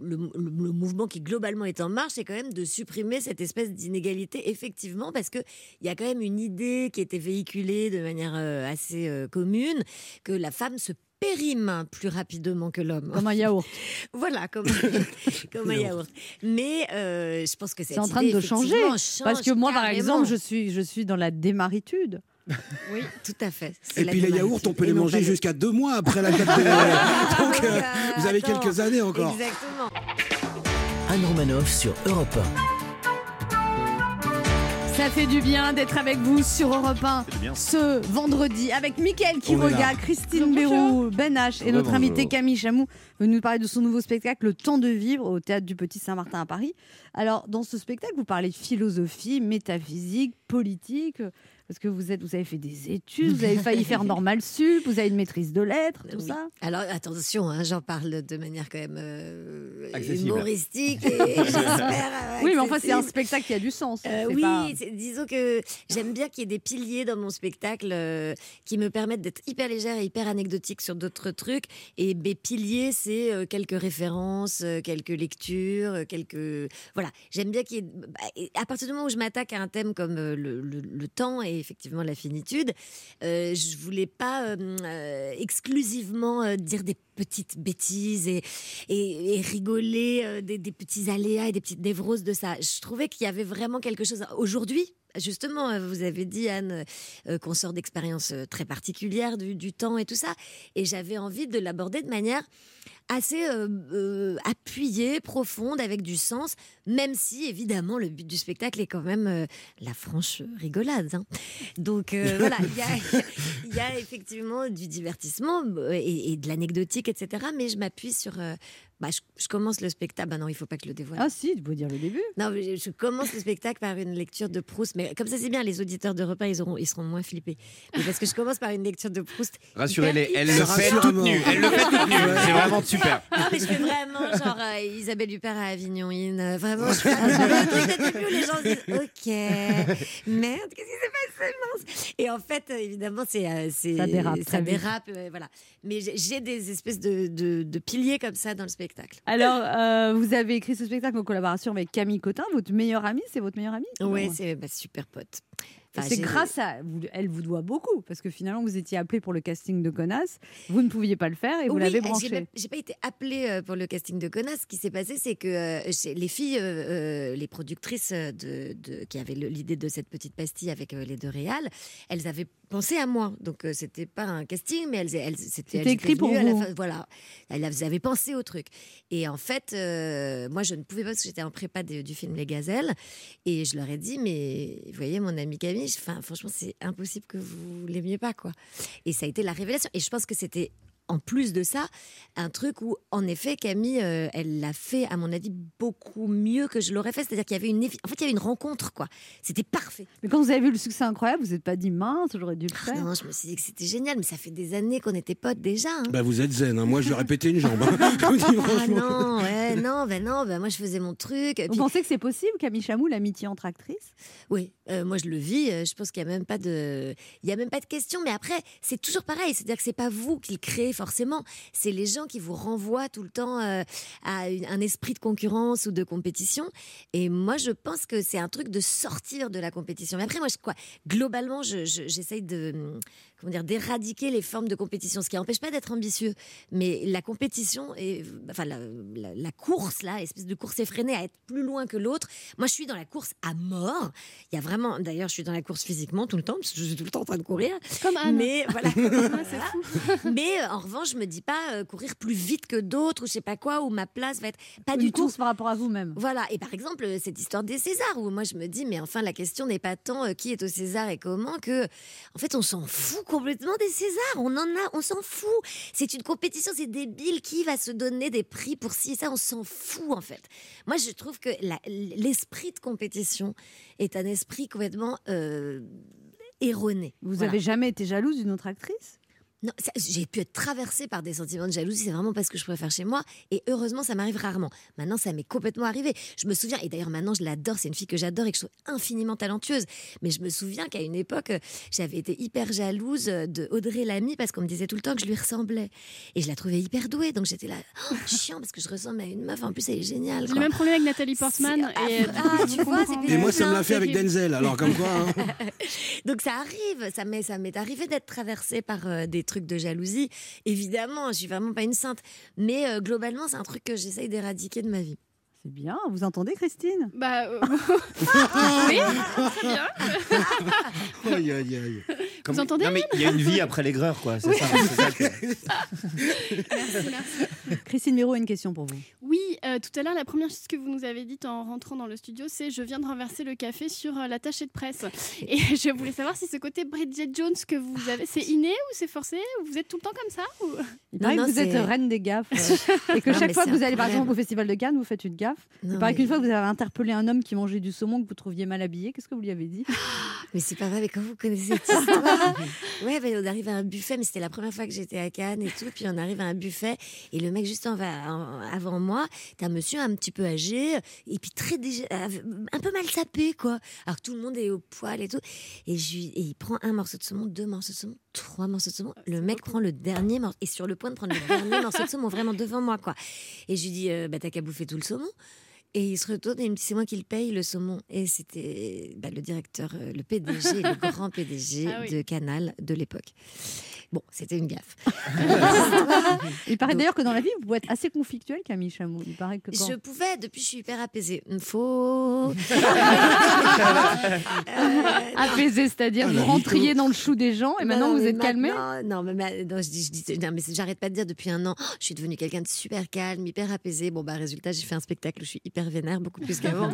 le, le- le mouvement qui globalement est en marche, c'est quand même de supprimer cette espèce d'inégalité, effectivement, parce que il y a quand même une idée qui était véhiculée de manière euh, assez euh, commune que la femme se périme plus rapidement que l'homme. Comme un yaourt. [laughs] Voilà, comme, [laughs] comme un yaourt. Mais euh, je pense que C'est en train de changer. Parce que moi, par exemple, je suis, je suis dans la démaritude. Oui, tout à fait. Et puis les yaourts, on peut les manger jusqu'à deux mois après la [laughs] date de Donc, Oui, euh, euh, vous avez attends. quelques années encore. Exactement. Anne Romanoff sur Europe Ça fait du bien d'être avec vous sur Europe 1 C'est bien. ce vendredi avec Mickaël là. Christine Béroux, Ben H et notre invité Camille Chamou veut nous parler de son nouveau spectacle Le temps de vivre au théâtre du Petit Saint-Martin à Paris. Alors, dans ce spectacle, vous parlez de philosophie, métaphysique, politique. Parce que vous, êtes, vous avez fait des études, vous avez [laughs] failli faire normal sup, vous avez une maîtrise de lettres, tout Oui. ça. Alors attention, hein, j'en parle de manière quand même euh, humoristique et [laughs] euh, Oui, mais enfin, c'est un spectacle qui a du sens. Euh, oui, pas- disons que j'aime bien qu'il y ait des piliers dans mon spectacle euh, qui me permettent d'être hyper légère et hyper anecdotique sur d'autres trucs. Et mes piliers, c'est euh, quelques références, euh, quelques lectures, euh, quelques. Voilà, j'aime bien qu'il y ait. bah, à partir du moment où je m'attaque à un thème comme euh, le, le- le temps et effectivement la finitude, euh, je voulais pas euh, euh, exclusivement euh, dire des petites bêtises et, et, rigoler des, petits aléas et des petites névroses de ça. Je trouvais qu'il y avait vraiment quelque chose aujourd'hui. Justement, vous avez dit, Anne, qu'on sort d'expériences très particulières du temps et tout ça. Et j'avais envie de l'aborder de manière assez euh, euh, appuyée, profonde, avec du sens, même si, évidemment, le but du spectacle est quand même euh, la franche rigolade. hein. Donc, euh, [laughs] voilà, il y a, il y a effectivement du divertissement et, et de l'anecdotique, etc. Mais je m'appuie sur... euh, bah, je, je commence le spectacle... Bah non, il faut pas que je le dévoile. Ah si, tu peux dire le début. Non, je- je commence le spectacle par une lecture de Proust, mais comme ça c'est bien, les auditeurs de repas, ils, auront, ils seront moins flippés. Mais parce que je commence par une lecture de Proust. Rassurez-les, elle hyper- le fait toute nue. Elle le fait toute nue. C'est vraiment super. [laughs] Non, mais je fais vraiment genre euh, Isabelle Huppert à Avignon In. euh, vraiment, je fais un truc de début où les gens se disent Ok, merde, qu'est-ce qui s'est passé mince Et en fait, euh, évidemment, c'est. euh, c'est- Ça dérape Ça très vite. dérape, euh, voilà. Mais j'ai- j'ai des espèces de, de, de piliers comme ça dans le spectacle. Alors, euh, vous avez écrit ce spectacle en collaboration avec Camille Cotin, votre meilleure amie, c'est votre meilleure amie Oui, c'est bah, super pote. Enfin, c'est grâce à elle vous doit beaucoup parce que finalement vous étiez appelé pour le casting de Connasse, vous ne pouviez pas le faire et vous Oui, l'avez branché. J'ai pas été appelée euh, pour le casting de Connasse. Ce qui s'est passé, c'est que euh, chez- les filles, euh, euh, les productrices de, de- qui avaient l'idée de cette petite pastille avec euh, les deux réals, elles avaient pensé à moi. Donc euh, c'était pas un casting, mais elles, elles, c'était elles écrit pour vous. fin- voilà, elles avaient pensé au truc. Et en fait, euh, moi, je ne pouvais pas parce que j'étais en prépa de- du film Les Gazelles. Et je leur ai dit, mais vous voyez, mon ami Camille, franchement, c'est impossible que vous l'aimiez pas, quoi. Et ça a été la révélation. Et je pense que c'était en plus de ça, un truc où, en effet, Camille, euh, elle l'a fait, à mon avis, beaucoup mieux que je l'aurais fait. C'est-à-dire qu'il y avait une, en fait, il y avait une rencontre, quoi. C'était parfait. Mais quand vous avez vu le succès incroyable, vous n'êtes pas dit mince, j'aurais dû le Ah faire. non, je me suis dit que c'était génial, mais ça fait des années qu'on était potes déjà. hein. Bah, vous êtes zen, hein. moi je répété une jambe. hein. [laughs] Ah non, ouais, non, ben non, ben moi je faisais mon truc. Vous puis- pensez que c'est possible, Camille Chamou, l'amitié entre actrices? Oui, euh, moi je le vis. euh, Je pense qu'il y a même pas de, il y a même pas de question. Mais après, c'est toujours pareil. C'est-à-dire que c'est pas vous qui le créez forcément. C'est les gens qui vous renvoient tout le temps euh, à une- un esprit de concurrence ou de compétition. Et moi, je pense que c'est un truc de sortir de la compétition. Mais après, moi, je, quoi, globalement, je- je- j'essaye de, hum, comment dire, d'éradiquer les formes de compétition, ce qui n'empêche pas d'être ambitieux. Mais la compétition, et, enfin la, la- la course là, espèce de course effrénée à être plus loin que l'autre. Moi, je suis dans la course à mort. Il y a vraiment, d'ailleurs, je suis dans la course physiquement tout le temps, parce que je suis tout le temps en train de courir. Comme Anne. Mais voilà. [laughs] Fou. Mais euh, en revanche, je me dis pas euh, courir plus vite que d'autres ou je sais pas quoi, où ma place va être pas Une du tout. par rapport à vous-même. Voilà, et par exemple, euh, cette histoire des Césars, où moi je me dis, mais enfin, la question n'est pas tant euh, qui est au César et comment que, en fait, on s'en fout complètement des Césars. On en a, on s'en fout. C'est une compétition, c'est débile. Qui va se donner des prix pour ci et ça On s'en fout, en fait. Moi, je trouve que l'esprit de compétition est un esprit complètement euh, erroné. Vous Voilà. avez jamais été jalouse d'une autre actrice? Non, j'ai pu être traversée par des sentiments de jalousie, c'est vraiment parce que je préfère chez moi. Et heureusement, ça m'arrive rarement. Maintenant, ça m'est complètement arrivé. Je me souviens, et d'ailleurs maintenant, je l'adore, c'est une fille que j'adore et que je trouve infiniment talentueuse. Mais je me souviens qu'à une époque, j'avais été hyper jalouse de Audrey Lamy parce qu'on me disait tout le temps que je lui ressemblais. Et je la trouvais hyper douée. Donc j'étais là, oh, [laughs] chiant, parce que je ressemble à une meuf. En plus, elle est géniale. J'ai le même problème avec Nathalie Portman. Et, Ah, tu vois, c'est [laughs] Et moi, ça me l'a fait avec. Denzel, alors comme quoi. hein. [laughs] Donc ça arrive, ça m'est, ça m'est arrivé d'être traversée par euh, des trucs de jalousie. Évidemment, je suis vraiment pas une sainte, mais euh, globalement, c'est un truc que j'essaye d'éradiquer de ma vie. C'est bien, vous entendez Christine? Bah, euh, [laughs] oui, très bien. [laughs] Aïe, aïe, aïe. Vous entendez Non, mais il y a une vie après l'aigreur, quoi. C'est ça. c'est ça que- [laughs] Merci, merci. Christine Miro a une question pour vous. Oui, euh, tout à l'heure, la première chose que vous nous avez dite en rentrant dans le studio, c'est je viens de renverser le café sur euh, l'attaché de presse. Et je voulais savoir si ce côté Bridget Jones que vous avez, c'est inné ou c'est forcé ou Vous êtes tout le temps comme ça ou... Il Non, paraît non, que vous êtes c'est- reine des gaffes euh, et que Non, chaque mais fois c'est que vous allez par problème. exemple au festival de Cannes, vous faites une gaffe. Non, Il paraît mais- qu'une fois vous avez interpellé un homme qui mangeait du saumon que vous trouviez mal habillé. Qu'est-ce que vous lui avez dit? [gasps] Mais c'est pas vrai, mais quand vous connaissez cette histoire. [laughs] ouais, ben, on arrive à un buffet, mais c'était la première fois que j'étais à Cannes et tout. Puis on arrive à un buffet et le mec juste en va, en- avant moi, t'as un monsieur un petit peu âgé et puis très dégé- un peu mal sapé, quoi. Alors que tout le monde est au poil et tout. Et, je lui- et il prend un morceau de saumon, deux morceaux de saumon, trois morceaux de saumon. Le mec prend le dernier morceau et sur le point de prendre le dernier morceau de saumon vraiment devant moi, quoi. Et je lui dis, euh, bah t'as qu'à bouffer tout le saumon. Et il se retourne et il me dit c'est moi qui le paye le saumon. Et c'était bah, le directeur, euh, le PDG, le [laughs] grand PDG Ah oui. de Canal de l'époque. Bon, c'était une gaffe. [laughs] Il paraît d'ailleurs que dans la vie, vous pouvez être assez conflictuel, Camille Chamou. Il paraît que quand... Je pouvais, depuis je suis hyper apaisée. Faux. [laughs] Apaisé, c'est-à-dire Ah, vous la rentriez dans le chou des gens et maintenant Non, vous mais êtes calmé maintenant- Non, mais, ma- non, je dis, je dis- non, mais j'arrête pas de dire depuis un an, je suis devenue quelqu'un de super calme, hyper apaisé. Bon, bah, résultat, j'ai fait un spectacle où je suis hyper vénère, beaucoup plus qu'avant.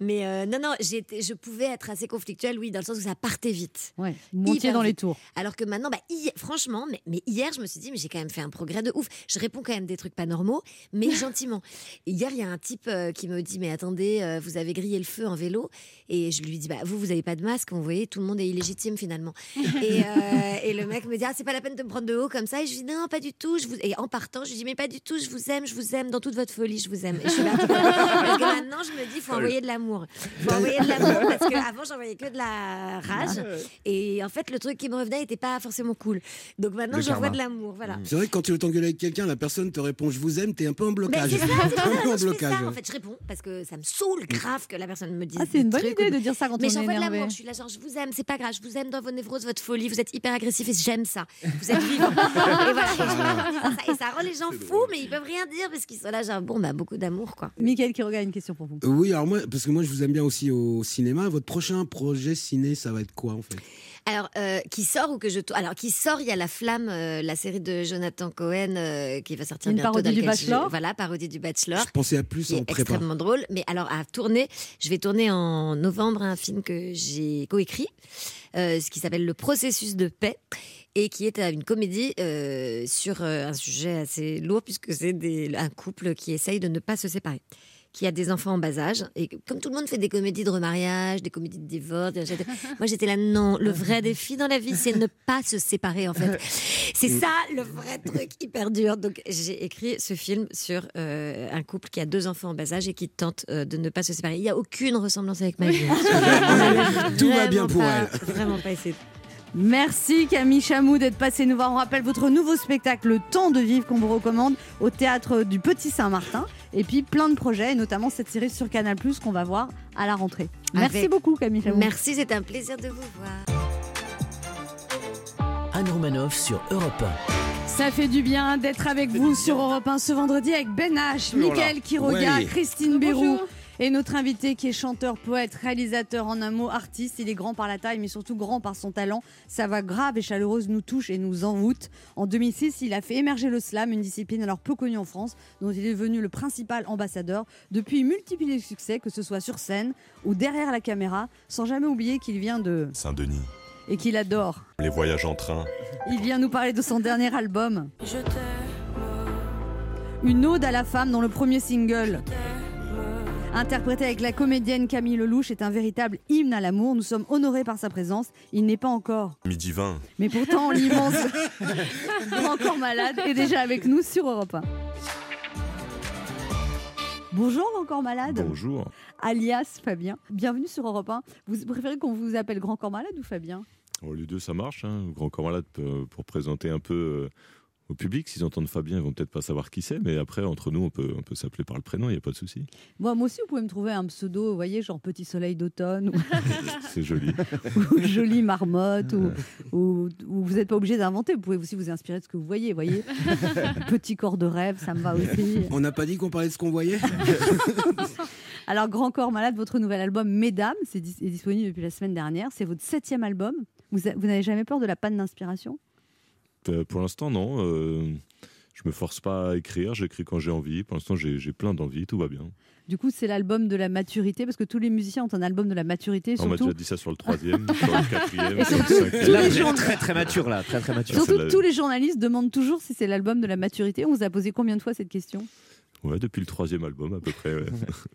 mais euh, non, non, j'étais- je pouvais être assez conflictuelle, oui, dans le sens où ça partait vite. Ouais, vous montiez dans les tours. Alors que maintenant, bah, hi- franchement, mais, mais hier, je me suis dit, mais j'ai quand même fait un progrès de ouf. Je réponds quand même des trucs pas normaux, mais [laughs] gentiment. Et hier, il y a un type euh, qui me dit, mais attendez, euh, vous avez grillé le feu en vélo. Et je lui dis, bah, vous, vous avez pas de masque. Vous voyez, tout le monde est illégitime finalement. [laughs] et, euh, et le mec me dit, ah, c'est pas la peine de me prendre de haut comme ça. Et je lui dis, non, pas du tout. Je vous... Et en partant, je lui dis, mais pas du tout, je vous aime, je vous aime dans toute votre folie, je vous aime. Et je suis là, [laughs] parce que maintenant, je me dis, il faut envoyer de l'amour. Il faut envoyer de l'amour parce qu'avant, j'envoyais que de la rage. Et en fait, le truc qui me revenait n'était pas forcément cool. Donc maintenant, j'envoie de l'amour. Voilà. C'est vrai que quand tu veux t'engueuler avec quelqu'un, la personne te répond je vous aime, t'es un peu en Mais blocage. c'est ça, [laughs] en blocage. fait, je réponds parce que ça me saoule grave que la personne me dise. Ah, c'est une bonne idée de dire ça quand Mais on est j'envoie de l'amour. Je suis là, genre, je vous aime, c'est pas grave. Je vous aime dans vos névroses, votre folie. Vous êtes hyper agressif et j'aime ça. Vous êtes vivant. [laughs] et voilà. Ça, rend les gens fous, mais ils peuvent rien dire parce qu'ils sont là, genre, bon, bah, beaucoup d'amour, quoi. Michael qui regarde une question pour vous. Oui, alors moi, parce que moi je vous aime bien aussi au cinéma. Votre prochain projet ciné, ça va être quoi en fait? Alors, euh, qui sort ou que je. Alors, qui sort, il y a La Flamme, euh, la série de Jonathan Cohen euh, qui va sortir Une bientôt. parodie dans du je- Bachelor Voilà, parodie du Bachelor. Je pensais à plus en prépa. extrêmement drôle. Mais alors, à tourner, je vais tourner en novembre un film que j'ai coécrit, euh, ce qui s'appelle Le processus de paix. Et qui est une comédie euh, sur un sujet assez lourd, puisque c'est un couple qui essaye de ne pas se séparer qui a des enfants en bas âge. Et comme tout le monde fait des comédies de remariage, des comédies de divorce, [laughs] moi j'étais là, non, le vrai défi dans la vie, c'est ne pas se séparer en fait. [laughs] C'est ça le vrai truc hyper dur. Donc j'ai écrit ce film sur euh, un couple qui a deux enfants en bas âge et qui tente euh, de ne pas se séparer. Il n'y a aucune ressemblance avec ma vie. [laughs] Tout va bien pour pas- elle. Vraiment pas essayer. Merci Camille Chamou d'être passée nous voir. On rappelle votre nouveau spectacle Le Temps de Vivre qu'on vous recommande au théâtre du Petit Saint-Martin. Et puis plein de projets, et notamment cette série sur Canal Plus qu'on va voir à la rentrée. Merci Avec- beaucoup Camille Chamou. Merci, c'est un plaisir de vous voir. Anne Romanoff sur Europe Ça fait du bien d'être avec vous sur Europe 1 ce vendredi avec Ben H, Mickaël Quiroga, Ouais. Christine Bérou. Et notre invité qui est chanteur, poète, réalisateur en un mot, artiste, il est grand par la taille mais surtout grand par son talent. Sa voix grave et chaleureuse nous touche et nous envoûte. En 2006, il a fait émerger le slam, une discipline alors peu connue en France, dont il est devenu le principal ambassadeur. Depuis, il multiplie les succès, que ce soit sur scène ou derrière la caméra, sans jamais oublier qu'il vient de... Saint-Denis, et qu'il adore. les voyages en train. Il vient nous parler de son dernier album. Une ode à la femme dont le premier single, interprété avec la comédienne Camille Lelouch, est un véritable hymne à l'amour. Nous sommes honorés par sa présence. Il n'est pas encore, Midi 20. mais pourtant [laughs] l'immense Grand Corps Malade est déjà avec nous sur Europe 1. Bonjour Grand Corps Malade, Bonjour. alias Fabien. Bienvenue sur Europe 1. Vous préférez qu'on vous appelle Grand Corps Malade ou Fabien? Oh, les deux, ça marche. Hein. Grand Corps Malade peut- pour présenter un peu euh, au public. S'ils entendent Fabien, ils vont peut-être pas savoir qui c'est, mais après, entre nous, on peut, on peut s'appeler par le prénom, il n'y a pas de souci. moi, moi aussi, vous pouvez me trouver un pseudo, vous voyez, genre Petit Soleil d'automne ou [laughs] C'est joli. [laughs] ou jolie marmotte, ou, ou- ou vous n'êtes pas obligé d'inventer, vous pouvez aussi vous inspirer de ce que vous voyez, voyez. [laughs] Petit corps de rêve, ça me va aussi. On n'a pas dit qu'on parlait de ce qu'on voyait Alors, Grand Corps Malade, votre nouvel album Mesdames, c'est dis- est disponible depuis la semaine dernière, c'est votre septième album. Vous, n'avez jamais peur de la panne d'inspiration? Pour l'instant, non. euh, je me force pas à écrire, j'écris quand j'ai envie. Pour l'instant, j'ai plein d'envie, tout va bien. Du coup, c'est l'album de la maturité, parce que tous les musiciens ont un album de la maturité, On m'a surtout, déjà dit ça sur le troisième, sur le [laughs] quatrième, Et sur le surtout, cinquième. Là, les vous gens- êtes très très mature là, très très mature. Surtout la- tous les journalistes demandent toujours si c'est l'album de la maturité. On vous a posé combien de fois cette question? Ouais, depuis le troisième album à peu près. ouais.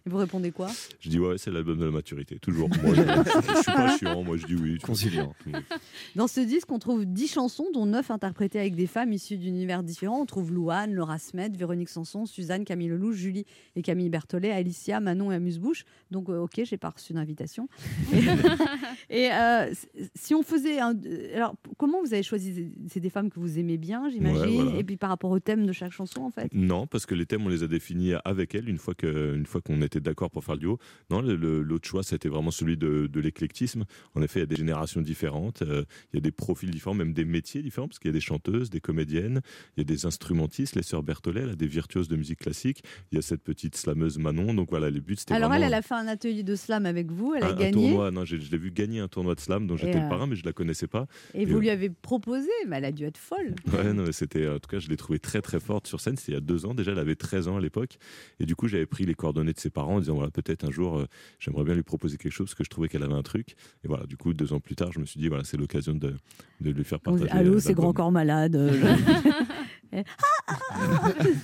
Et [laughs] vous répondez quoi? Je dis ouais, c'est l'album de la maturité, toujours. Moi, je, je suis pas [laughs] chiant, moi je dis oui. Conciliant. [laughs] Dans ce disque, on trouve 10 chansons, dont 9 interprétées avec des femmes issues d'univers différents. On trouve Louane, Laura Smet, Véronique Sanson, Suzanne, Camille Lelouch, Julie et Camille Berthollet, Alicia, Manon et Amuse-Bouche. Donc, euh, ok, j'ai pas reçu d'invitation. Et, et, euh, si on faisait un. Alors, comment vous avez choisi C'est des femmes que vous aimez bien, j'imagine? Ouais, voilà. Et puis par rapport au thème de chaque chanson, en fait? Non, parce que les thèmes, on les a l'ai fini avec elle une fois que, une fois qu'on était d'accord pour faire le duo. Non, l'autre choix, c'était vraiment celui de, de l'éclectisme. En effet, il y a des générations différentes, euh, il y a des profils différents, même des métiers différents, parce qu'il y a des chanteuses, des comédiennes, il y a des instrumentistes, les sœurs Berthollet, là, des virtuoses de musique classique. Il y a cette petite slameuse Manon. Donc voilà, le but, c'était Alors elle, vraiment elle a fait un atelier de slam avec vous, elle un, a un gagné. tournoi. Non, je l'ai vu gagner un tournoi de slam dont j'étais euh, le parrain, mais je la connaissais pas. Et vous euh, lui avez proposé, mais elle a dû être folle. Ouais, non, mais c'était, en tout cas, je l'ai trouvée très très forte sur scène. C'était il y a deux ans déjà, elle avait 13 ans l'époque. Et du coup, j'avais pris les coordonnées de ses parents en disant voilà, peut-être un jour, euh, j'aimerais bien lui proposer quelque chose parce que je trouvais qu'elle avait un truc. Et voilà, du coup, deux ans plus tard, je me suis dit voilà, c'est l'occasion de, de lui faire partager. Allô, euh, c'est Grand. Corps Malade. est- [laughs] [laughs]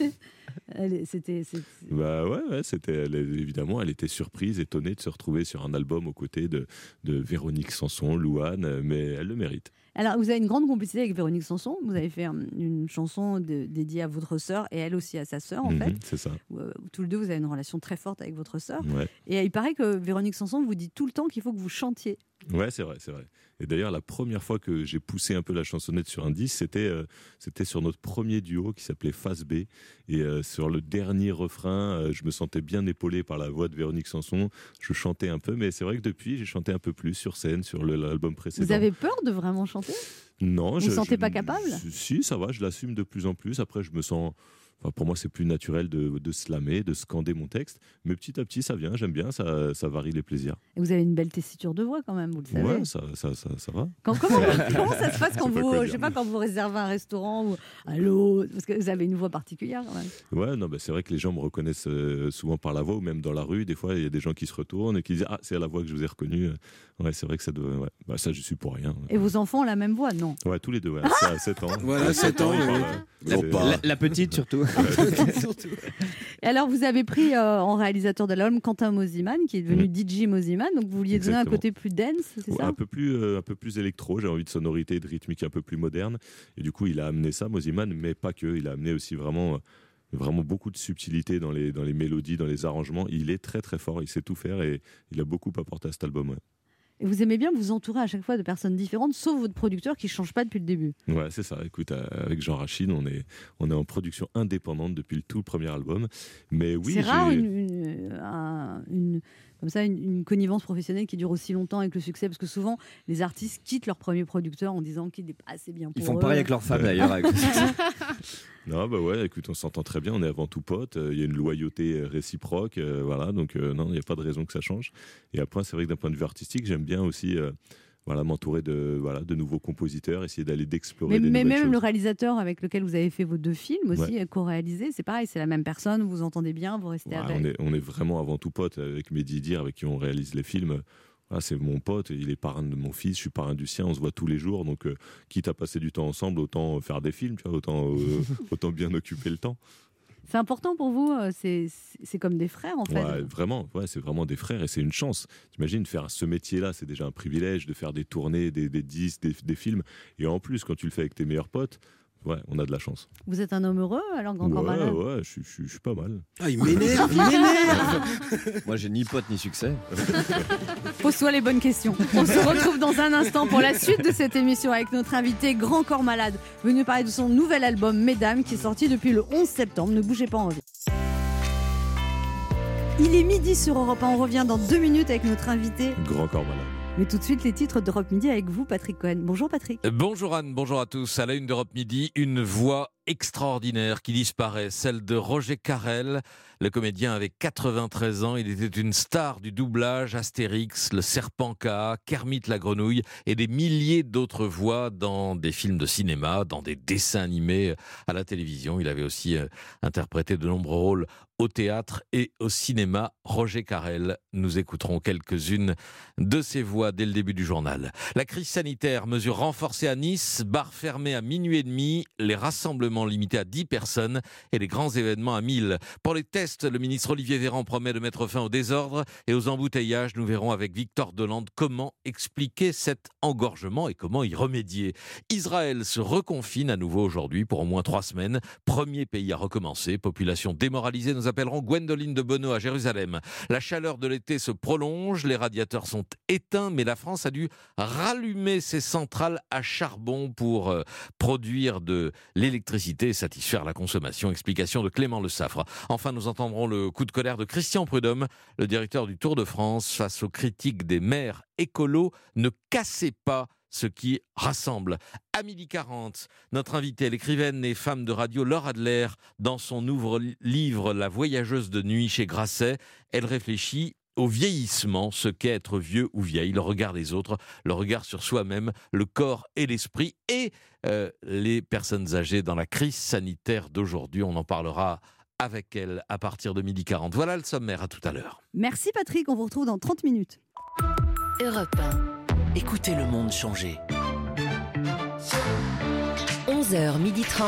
[laughs] [laughs] C'était. Bah ouais, ouais, c'était évidemment, elle était surprise, étonnée de se retrouver sur un album aux côtés de, de Véronique Sanson, Louane, mais elle le mérite. Alors, vous avez une grande complicité avec Véronique Sanson. Vous avez fait une chanson de- dédiée à votre sœur et elle aussi à sa sœur, en Mhm, fait. C'est ça. Où, euh, Tous les deux, vous avez une relation très forte avec votre sœur. Ouais. Et il paraît que Véronique Sanson vous dit tout le temps qu'il faut que vous chantiez. Ouais, c'est vrai, c'est vrai. Et d'ailleurs, la première fois que j'ai poussé un peu la chansonnette sur un disque, c'était euh, c'était sur notre premier duo qui s'appelait Face B. Et euh, sur le dernier refrain, euh, je me sentais bien épaulé par la voix de Véronique Sanson. Je chantais un peu, mais c'est vrai que depuis, j'ai chanté un peu plus sur scène, sur l'album précédent. Vous avez peur de vraiment chanter? Non, Vous je vous sentez je- pas capable? Si, ça va, je l'assume de plus en plus. Après, je me sens. Enfin, pour moi, c'est plus naturel de, de slammer, de scander mon texte. Mais petit à petit, ça vient, j'aime bien, ça, ça varie les plaisirs. Et vous avez une belle tessiture de voix quand même, vous le savez. Ouais, ça, ça, ça, ça va. Quand- comment, comment ça se passe [laughs] quand vous, quoi je dire. sais pas, quand vous réservez un restaurant ou allô, parce que vous avez une voix particulière quand même. Ouais, non, bah, c'est vrai que les gens me reconnaissent euh, souvent par la voix ou même dans la rue. Des fois, il y a des gens qui se retournent et qui disent Ah, c'est à la voix que je vous ai reconnu. Ouais, c'est vrai que ça doit. Ouais. Bah, ça, je suis pour rien. Et vos enfants ont la même voix, non? Ouais, tous les deux, ouais. Ça a 7 ans. Voilà, À 7 ans, la petite surtout. [laughs] Et alors, vous avez pris euh, en réalisateur de l'album Quentin Mosiman, qui est devenu DJ Mosiman. Donc, vous vouliez donner un. Exactement. côté plus dense, c'est Ouais, ça un peu plus euh, un peu plus électro j'ai envie de sonorité et de rythmique un peu plus moderne et du coup il a amené ça Moziman mais pas que il a amené aussi vraiment euh, vraiment beaucoup de subtilité dans les dans les mélodies dans les arrangements il est très très fort il sait tout faire et il a beaucoup apporté à cet album ouais. Et vous aimez bien vous entourer à chaque fois de personnes différentes, sauf votre producteur qui ne change pas depuis le début. Ouais, c'est ça. Écoute, euh, avec Jean Rachid, on est, on est en production indépendante depuis le tout premier album. Mais oui, c'est rare une, une- un- une- comme ça, une, une connivence professionnelle qui dure aussi longtemps avec le succès, parce que souvent, les artistes quittent leur premier producteur en disant qu'il n'est pas assez bien pour Ils font eux. pareil avec leur femme d'ailleurs. avec- [laughs] Non, bah ouais, écoute, on s'entend très bien, on est avant tout potes, euh, il y a une loyauté euh, réciproque, euh, voilà, donc euh, non, il n'y a pas de raison que ça change. Et après, c'est vrai que d'un point de vue artistique, j'aime bien aussi euh, voilà, m'entourer de, voilà, de nouveaux compositeurs, essayer d'aller d'explorer Mais, des mais même le réalisateur avec lequel vous avez fait vos deux films aussi, Ouais. co-réalisés, c'est pareil, c'est la même personne, vous vous entendez bien, vous restez Ouais, avec. on, est, on est vraiment avant tout potes avec Mehdi Dir, avec qui on réalise les films. Voilà, c'est mon pote, il est parrain de mon fils, je suis parrain du sien, on se voit tous les jours, donc euh, quitte à passer du temps ensemble, autant faire des films, tu vois, autant, euh, [laughs] autant bien occuper le temps. C'est important pour vous, euh, c'est comme des frères en fait. Vraiment, ouais, c'est vraiment des frères et c'est une chance. T'imagines faire ce métier-là, c'est déjà un privilège de faire des tournées, des, des disques, des, des films. Et en plus, quand tu le fais avec tes meilleurs potes, ouais, on a de la chance. Vous êtes un homme heureux alors grand corps ouais, malade ouais, je, suis- je suis- je suis pas mal. Ah, il m'énerve, [laughs] il m'énerve Moi, j'ai ni pote ni succès. [laughs] Pose-toi les bonnes questions. On se retrouve dans un instant pour la suite de cette émission avec notre invité Grand Corps Malade, venu parler de son nouvel album Mesdames qui est sorti depuis le 11 septembre. Ne bougez pas, on revient. Il est midi sur Europe 1, on revient dans deux minutes avec notre invité. Grand corps malade. Mais tout de suite les titres d'Europe Midi avec vous Patrick Cohen. Bonjour Patrick. Bonjour Anne, bonjour à tous. À la une d'Europe Midi, une voix extraordinaire qui disparaît, celle de Roger Carrel. Le comédien avait 93 ans, il était une star du doublage, Astérix, le serpent K, Kermit la grenouille et des milliers d'autres voix dans des films de cinéma, dans des dessins animés à la télévision. Il avait aussi euh, interprété de nombreux rôles au théâtre et au cinéma. Roger Carrel, nous écouterons quelques-unes de ses voix dès le début du journal. La crise sanitaire, mesure renforcée à Nice, bar fermé à minuit et demi, les rassemblements limités à 10 personnes et les grands événements à 1000. Pour les tests, le ministre Olivier Véran promet de mettre fin au désordre et aux embouteillages. Nous verrons avec Victor Delande comment expliquer cet engorgement et comment y remédier. Israël se reconfine à nouveau aujourd'hui pour au moins trois semaines. Premier pays à recommencer. Population démoralisée, nous appellerons Gwendoline de Bono à Jérusalem. La chaleur de l'été se prolonge, les radiateurs sont éteints, mais la France a dû rallumer ses centrales à charbon pour euh, produire de l'électricité satisfaire la consommation. Explication de Clément Le Saffre. Enfin, nous entendrons le coup de colère de Christian Prudhomme, le directeur du Tour de France, face aux critiques des maires écolos. Ne cassez pas ce qui rassemble. À midi 40, notre invitée, l'écrivaine et femme de radio Laure Adler, dans son nouveau livre La voyageuse de nuit chez Grasset, elle réfléchit au vieillissement, ce qu'est être vieux ou vieille, le regard des autres, le regard sur soi-même, le corps et l'esprit, et euh, les personnes âgées dans la crise sanitaire d'aujourd'hui. On en parlera avec elle à partir de midi 40. Voilà le sommaire, à tout à l'heure. Merci Patrick, on vous retrouve dans 30 minutes. Europe 1. Écoutez le monde changer. 11h30.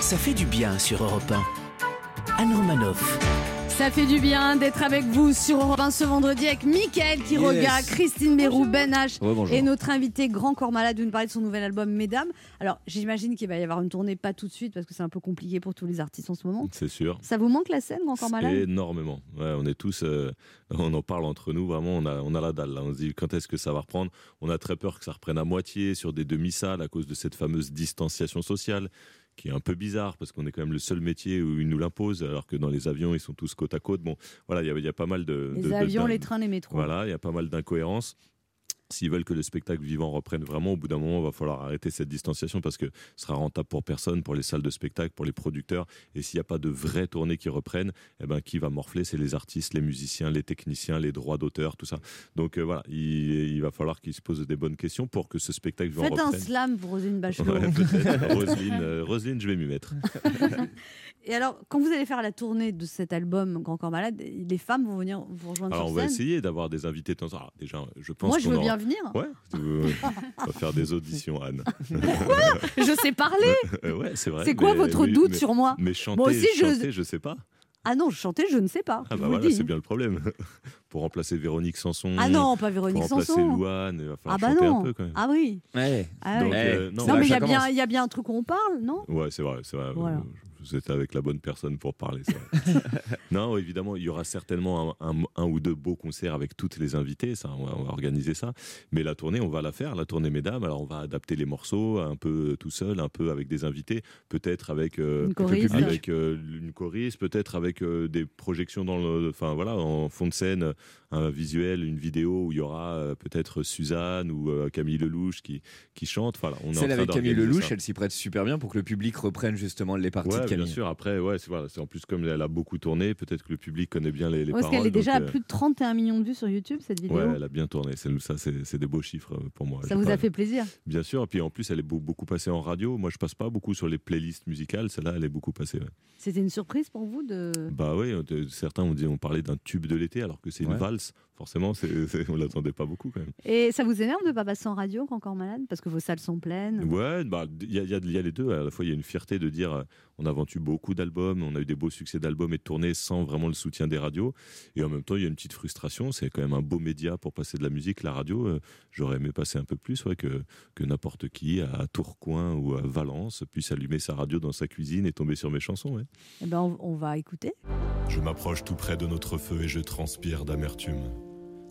Ça fait du bien sur Europe 1. Anne Romanoff. Ça fait du bien d'être avec vous sur Europe 1 ce vendredi avec Mickaël Quiroga, Yes. Christine Mérou, Ben H Ouais, et notre invité Grand Corps Malade de nous parler de son nouvel album Mesdames. Alors j'imagine qu'il va y avoir une tournée pas tout de suite parce que c'est un peu compliqué pour tous les artistes en ce moment. C'est sûr. Ça vous manque la scène Grand Corps Malade? Énormément. Ouais, on est tous, euh, on en parle entre nous. Vraiment, on a, on a la dalle. Là. On se dit quand est-ce que ça va reprendre? On a très peur que ça reprenne à moitié sur des demi-salles à cause de cette fameuse distanciation sociale qui est un peu bizarre parce qu'on est quand même le seul métier où ils nous l'imposent alors que dans les avions ils sont tous côte à côte. Bon, voilà, il y a- il y, a pas mal de Les de- avions, les trains, les métros. Voilà, il y a pas mal d'incohérences. S'ils veulent que le spectacle vivant reprenne vraiment, au bout d'un moment, il va falloir arrêter cette distanciation parce que ce sera rentable pour personne, pour les salles de spectacle, pour les producteurs. Et s'il n'y a pas de vraies tournées qui reprennent, eh ben, qui va morfler C'est les artistes, les musiciens, les techniciens, les droits d'auteur, tout ça. Donc euh, voilà, il, il va falloir qu'ils se posent des bonnes questions pour que ce spectacle vivant Faites un reprenne. slam pour Roselyne Bachelot. Ouais. [laughs] Roselyne, euh, Roselyne, je vais m'y mettre. Et alors, quand vous allez faire la tournée de cet album Grand Corps Malade, les femmes vont venir vous rejoindre Alors on sur va scène essayer d'avoir des invités de temps en temps. Alors, déjà, je pense Moi, je qu'on veux aura- bien venir. Ouais, euh, on va faire des auditions, Anne. Je sais parler Euh, ouais, c'est vrai. C'est quoi mais- votre mais- doute mais- sur moi? Mais chanter, Moi aussi, je- chanter, je sais pas. Ah non, chanter, je ne sais pas. Ah bah voilà, c'est bien le problème. [laughs] pour remplacer Véronique Sanson. Ah non, pas Véronique pour remplacer Sanson. Louane, il va Ah bah chanter non. un peu quand même. Ah oui. Ouais. Ah Donc, oui. euh, non, non, mais il y, a bien- commence. il y a bien un truc où on parle, non? Ouais, c'est vrai, c'est vrai. Voilà. Vous êtes avec la bonne personne pour parler. [laughs] non, évidemment, il y aura certainement un, un- un ou deux beaux concerts avec toutes les invités. Ça, on va, on va organiser ça. Mais la tournée, on va la faire, la tournée Mesdames. Alors, on va adapter les morceaux un peu tout seul, un peu avec des invités, peut-être avec euh, Une choriste. avec euh, une choriste, peut-être avec euh, des projections dans le, enfin voilà, en fond de scène, un visuel, une vidéo où il y aura euh, peut-être Suzanne ou euh, Camille Lelouch qui qui chante. Voilà, on est en Celle train avec Camille Lelouch, ça. elle s'y prête super bien pour que le public reprenne justement les parties Ouais, de Camille. bien sûr. Après, ouais, c'est voilà, en plus comme elle a beaucoup tourné, peut-être que le public connaît bien les, les Parce paroles. qu'elle est déjà à donc, euh, plus de 31 millions de vues sur YouTube, cette vidéo. Ouais, elle a bien tourné. C'est ça, c'est des beaux chiffres pour moi. Ça vous pas- a fait plaisir Bien sûr. Et puis en plus, elle est beau- beaucoup passée en radio. Moi, je passe pas beaucoup sur les playlists musicales. Celle-là, elle est beaucoup passée. ouais. C'était une surprise pour vous de... Bah oui, certains ont dit, on parlait d'un tube de l'été, alors que c'est une Ouais. Valse. Forcément, on l'attendait pas beaucoup quand même. Et ça vous énerve de pas passer en radio quand encore malade? Parce que vos salles sont pleines. Ouais, bah il y, a- il y a- il y a les deux. À la fois, il y a une fierté de dire, euh, on a vendu beaucoup d'albums, on a eu des beaux succès d'albums et de tournées sans vraiment le soutien des radios. Et en même temps, il y a une petite frustration. C'est quand même un beau média pour passer de la musique, la radio. Euh, J'aurais aimé passer un peu plus, ouais, que, que n'importe qui à Tourcoing ou à Valence puisse allumer sa radio dans sa cuisine et tomber sur mes chansons. ouais. Eh ben, on, on va écouter. Je m'approche tout près de notre feu et je transpire d'amertume.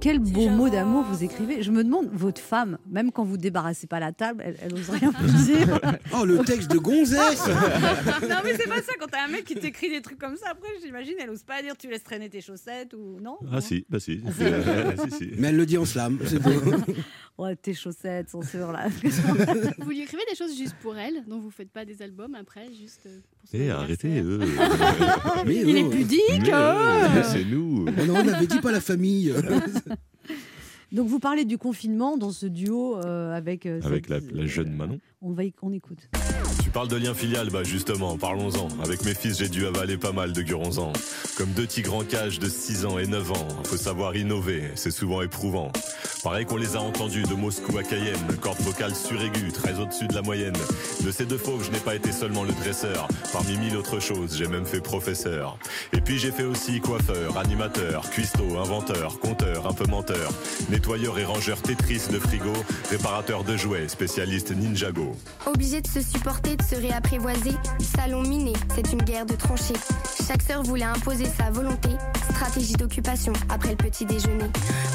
Quel beau mot d'amour vous écrivez. Je me demande, votre femme, même quand vous débarrassez pas la table, elle, elle ose rien vous dire. [laughs] Oh, le texte de Gonzesse [laughs] non, mais c'est pas ça. Quand t'as un mec qui t'écrit des trucs comme ça, après, j'imagine, elle ose pas dire tu laisses traîner tes chaussettes ou non Ah si, bah si. [laughs] Ah. Euh, si, si. Mais elle le dit en slam, c'est beau. Ouais, tes chaussettes sont sûres là. [laughs] Vous lui écrivez des choses juste pour elle, dont vous faites pas des albums après, juste euh, pour Eh, arrêtez, eux. [laughs] Mais Il est pudique. Mais, hein euh, c'est nous. Oh non, on avait dit pas la famille. [laughs] Donc vous parlez du confinement dans ce duo euh, avec euh, Avec la jeune Manon. On va on écoute. Tu parles de lien filial, bah justement, parlons-en. Avec mes fils, j'ai dû avaler pas mal de guronzans. Comme deux tigres en cage de 6 ans et 9 ans. Faut savoir innover, c'est souvent éprouvant. Pareil qu'on les a entendus de Moscou à Cayenne, corde vocale suraiguë, très au-dessus de la moyenne. De ces deux fauves, je n'ai pas été seulement le dresseur. Parmi mille autres choses, j'ai même fait professeur. Et puis j'ai fait aussi coiffeur, animateur, cuistot, inventeur, conteur, un peu menteur, nettoyeur et rangeur Tetris de frigo, réparateur de jouets, spécialiste Ninjago. Obligé de se supporter, de se réapprivoiser. Salon miné, c'est une guerre de tranchées. Chaque sœur voulait imposer sa volonté. Stratégie d'occupation après le petit déjeuner.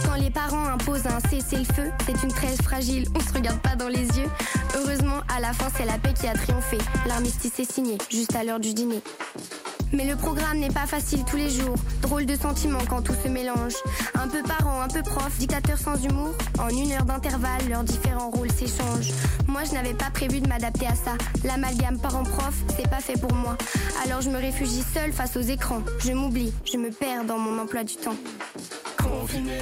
Quand les parents imposent un cessez-le-feu, c'est une trêve fragile, on se regarde pas dans les yeux. Heureusement, à la fin, c'est la paix qui a triomphé. L'armistice est signé, juste à l'heure du dîner. Mais le programme n'est pas facile tous les jours. Drôle de sentiment quand tout se mélange. Un peu parent, un peu prof, dictateur sans humour. En une heure d'intervalle, leurs différents rôles s'échangent. Moi, je n'avais pas prévu de m'adapter à ça. L'amalgame parent-prof, c'est pas fait pour moi. Alors je me réfugie seule face aux écrans. Je m'oublie, je me perds dans mon emploi du temps. Confiné.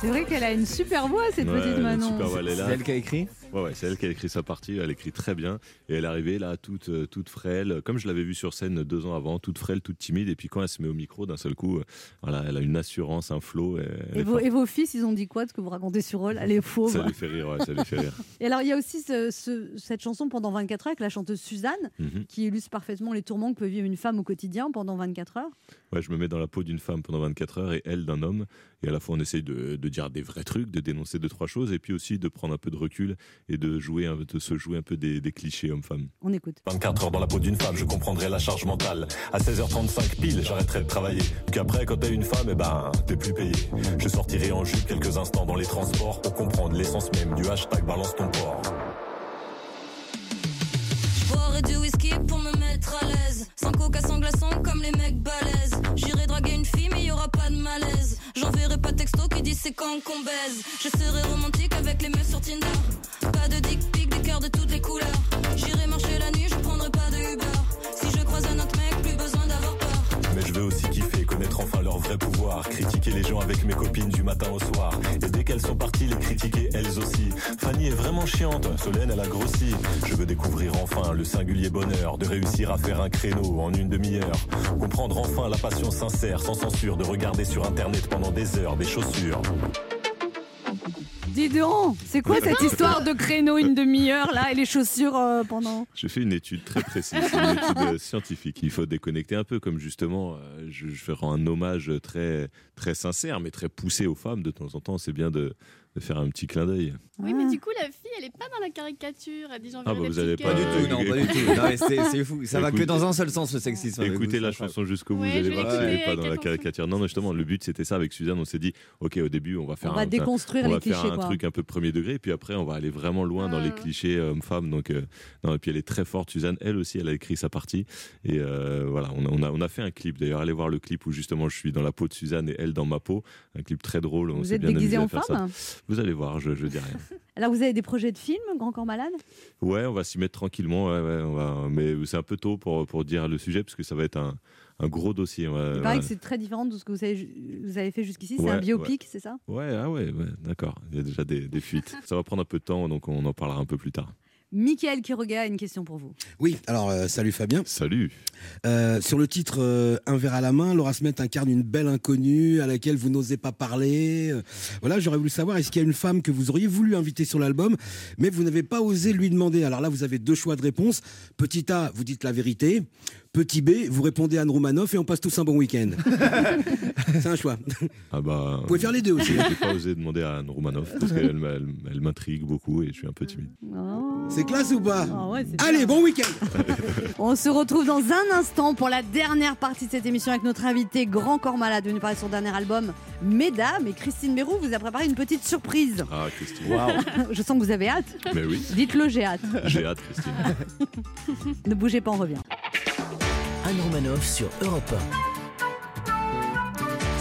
C'est vrai qu'elle a une super voix, cette Ouais, petite Manon. super voix, elle est là. C'est elle qui a écrit? Ouais, ouais, c'est elle qui a écrit sa partie, elle écrit très bien. Et elle est arrivée là, toute, euh, toute frêle, comme je l'avais vue sur scène deux ans avant, toute frêle, toute timide. Et puis quand elle se met au micro, d'un seul coup, euh, voilà, elle a une assurance, un flow. Et, vos, forte. et vos fils, ils ont dit quoi de ce que vous racontez sur eux Elle est [laughs] fauve. Ça lui fait rire, ouais, ça lui fait rire. [laughs] Et alors, il y a aussi ce- ce- cette chanson pendant 24 heures avec la chanteuse Suzanne, Mhm. qui illustre parfaitement les tourments que peut vivre une femme au quotidien pendant 24 heures. Ouais, je me mets dans la peau d'une femme pendant 24 heures et elle d'un homme. Et à la fois, on essaye de, de dire des vrais trucs, de dénoncer deux, trois choses, et puis aussi de prendre un peu de recul et de, jouer, un- de se jouer un peu des, des clichés hommes-femmes. On écoute. 24 heures dans la peau d'une femme, je comprendrai la charge mentale. À 16h35 pile, j'arrêterai de travailler. Puis après, quand t'es une femme, eh ben, t'es plus payé. Je sortirai en jupe quelques instants dans les transports pour comprendre l'essence même du hashtag balance ton port. Je boirai du whisky pour me mettre à l'aise. Sans coca, sans glaçon, comme les mecs balèzes. J'irai draguer une fille, mais y aura pas de malaise. J'enverrai pas texto qui dit c'est quand qu'on baise. Je serai romantique avec les meufs sur Tinder. Pas de dick pic, des cœurs de toutes les couleurs. J'irai marcher la nuit, je prendrai pas de Uber. Si je croise un autre mec, plus besoin d'avoir peur. Mais je veux aussi kiffer, enfin leur vrai pouvoir. Critiquer les gens avec mes copines du matin au soir. Et dès qu'elles sont parties, les critiquer elles aussi. Fanny est vraiment chiante, Solène elle a grossi. Je veux découvrir enfin le singulier bonheur de réussir à faire un créneau en une demi-heure. Comprendre enfin la passion sincère, sans censure, de regarder sur internet pendant des heures des chaussures. Dis donc, c'est quoi cette histoire de créneau une demi-heure là et les chaussures euh, pendant J'ai fait une étude très précise, c'est une [laughs] étude euh, scientifique. Il faut déconnecter un peu, comme justement, euh, je, je rends un hommage très, très sincère, mais très poussé aux femmes. De temps en temps, c'est bien de, de faire un petit clin d'œil. Oui, mais du coup, la fille, elle est pas dans la caricature. Elle dit j'enverrai Ah bah, vous petits allez cœurs. pas Pas du tout, non, pas du tout. Non, mais c'est c'est [laughs] fou. Ça va que Écoute- dans un seul sens, le sexisme. Écoutez la chanson jusqu'au bout, vous allez voir qu'elle n'est pas dans la caricature. Non, non, justement, le but c'était ça avec Suzanne. On s'est dit, ok, au début, on va faire On un, va déconstruire on les va faire clichés, un quoi. truc un peu premier degré, et puis après, on va aller vraiment loin dans les Ah. clichés euh, hommes-femmes. Donc, euh, non, et puis elle est très forte, Suzanne. Elle aussi, elle a écrit sa partie. Et euh, voilà, on a, on, a, on a fait un clip. D'ailleurs, allez voir le clip où justement je suis dans la peau de Suzanne et elle dans ma peau. Un clip très drôle. on Vous êtes bien à en femme? Vous allez voir, je, je dis rien. [laughs] Alors vous avez des projets de films, Grand Corps Malade? Ouais, on va s'y mettre tranquillement. ouais, ouais, on va... Mais c'est un peu tôt pour, pour dire le sujet, parce que ça va être un, un gros dossier. Il paraît voilà. que c'est très différent de ce que vous avez, vous avez fait jusqu'ici. C'est Ouais, un biopic, c'est ça? Ouais, ah ouais, ouais, d'accord. Il y a déjà des, des fuites. [laughs] Ça va prendre un peu de temps, donc on en parlera un peu plus tard. Michael Quiroga a une question pour vous. Oui, alors euh, salut Fabien. Salut. Euh, sur le titre euh, Un verre à la main, Laura Smet incarne une belle inconnue à laquelle vous n'osez pas parler. Voilà, j'aurais voulu savoir, est-ce qu'il y a une femme que vous auriez voulu inviter sur l'album, mais vous n'avez pas osé lui demander? Alors là, vous avez deux choix de réponse. Petit A, vous dites la vérité. Petit B, vous répondez Anne Roumanoff et on passe tous un bon week-end. [laughs] C'est un choix. Ah bah, Vous pouvez faire les deux aussi. Je n'ai pas osé demander à Anne Roumanoff, parce qu'elle m'a- elle, elle m'intrigue beaucoup et je suis un peu timide. C'est classe ou pas Ah ouais, Allez, bien. bon week-end [laughs] On se retrouve dans un instant pour la dernière partie de cette émission avec notre invité Grand Corps Malade, venu parler de son dernier album Mesdames. Et Christine Bérou vous a préparé une petite surprise. Ah, Christine. [laughs] Je sens que vous avez hâte. Mais oui, Dites-le, j'ai hâte. j'ai hâte, Christine. Ne bougez pas, on revient. Anne Romanoff sur Europe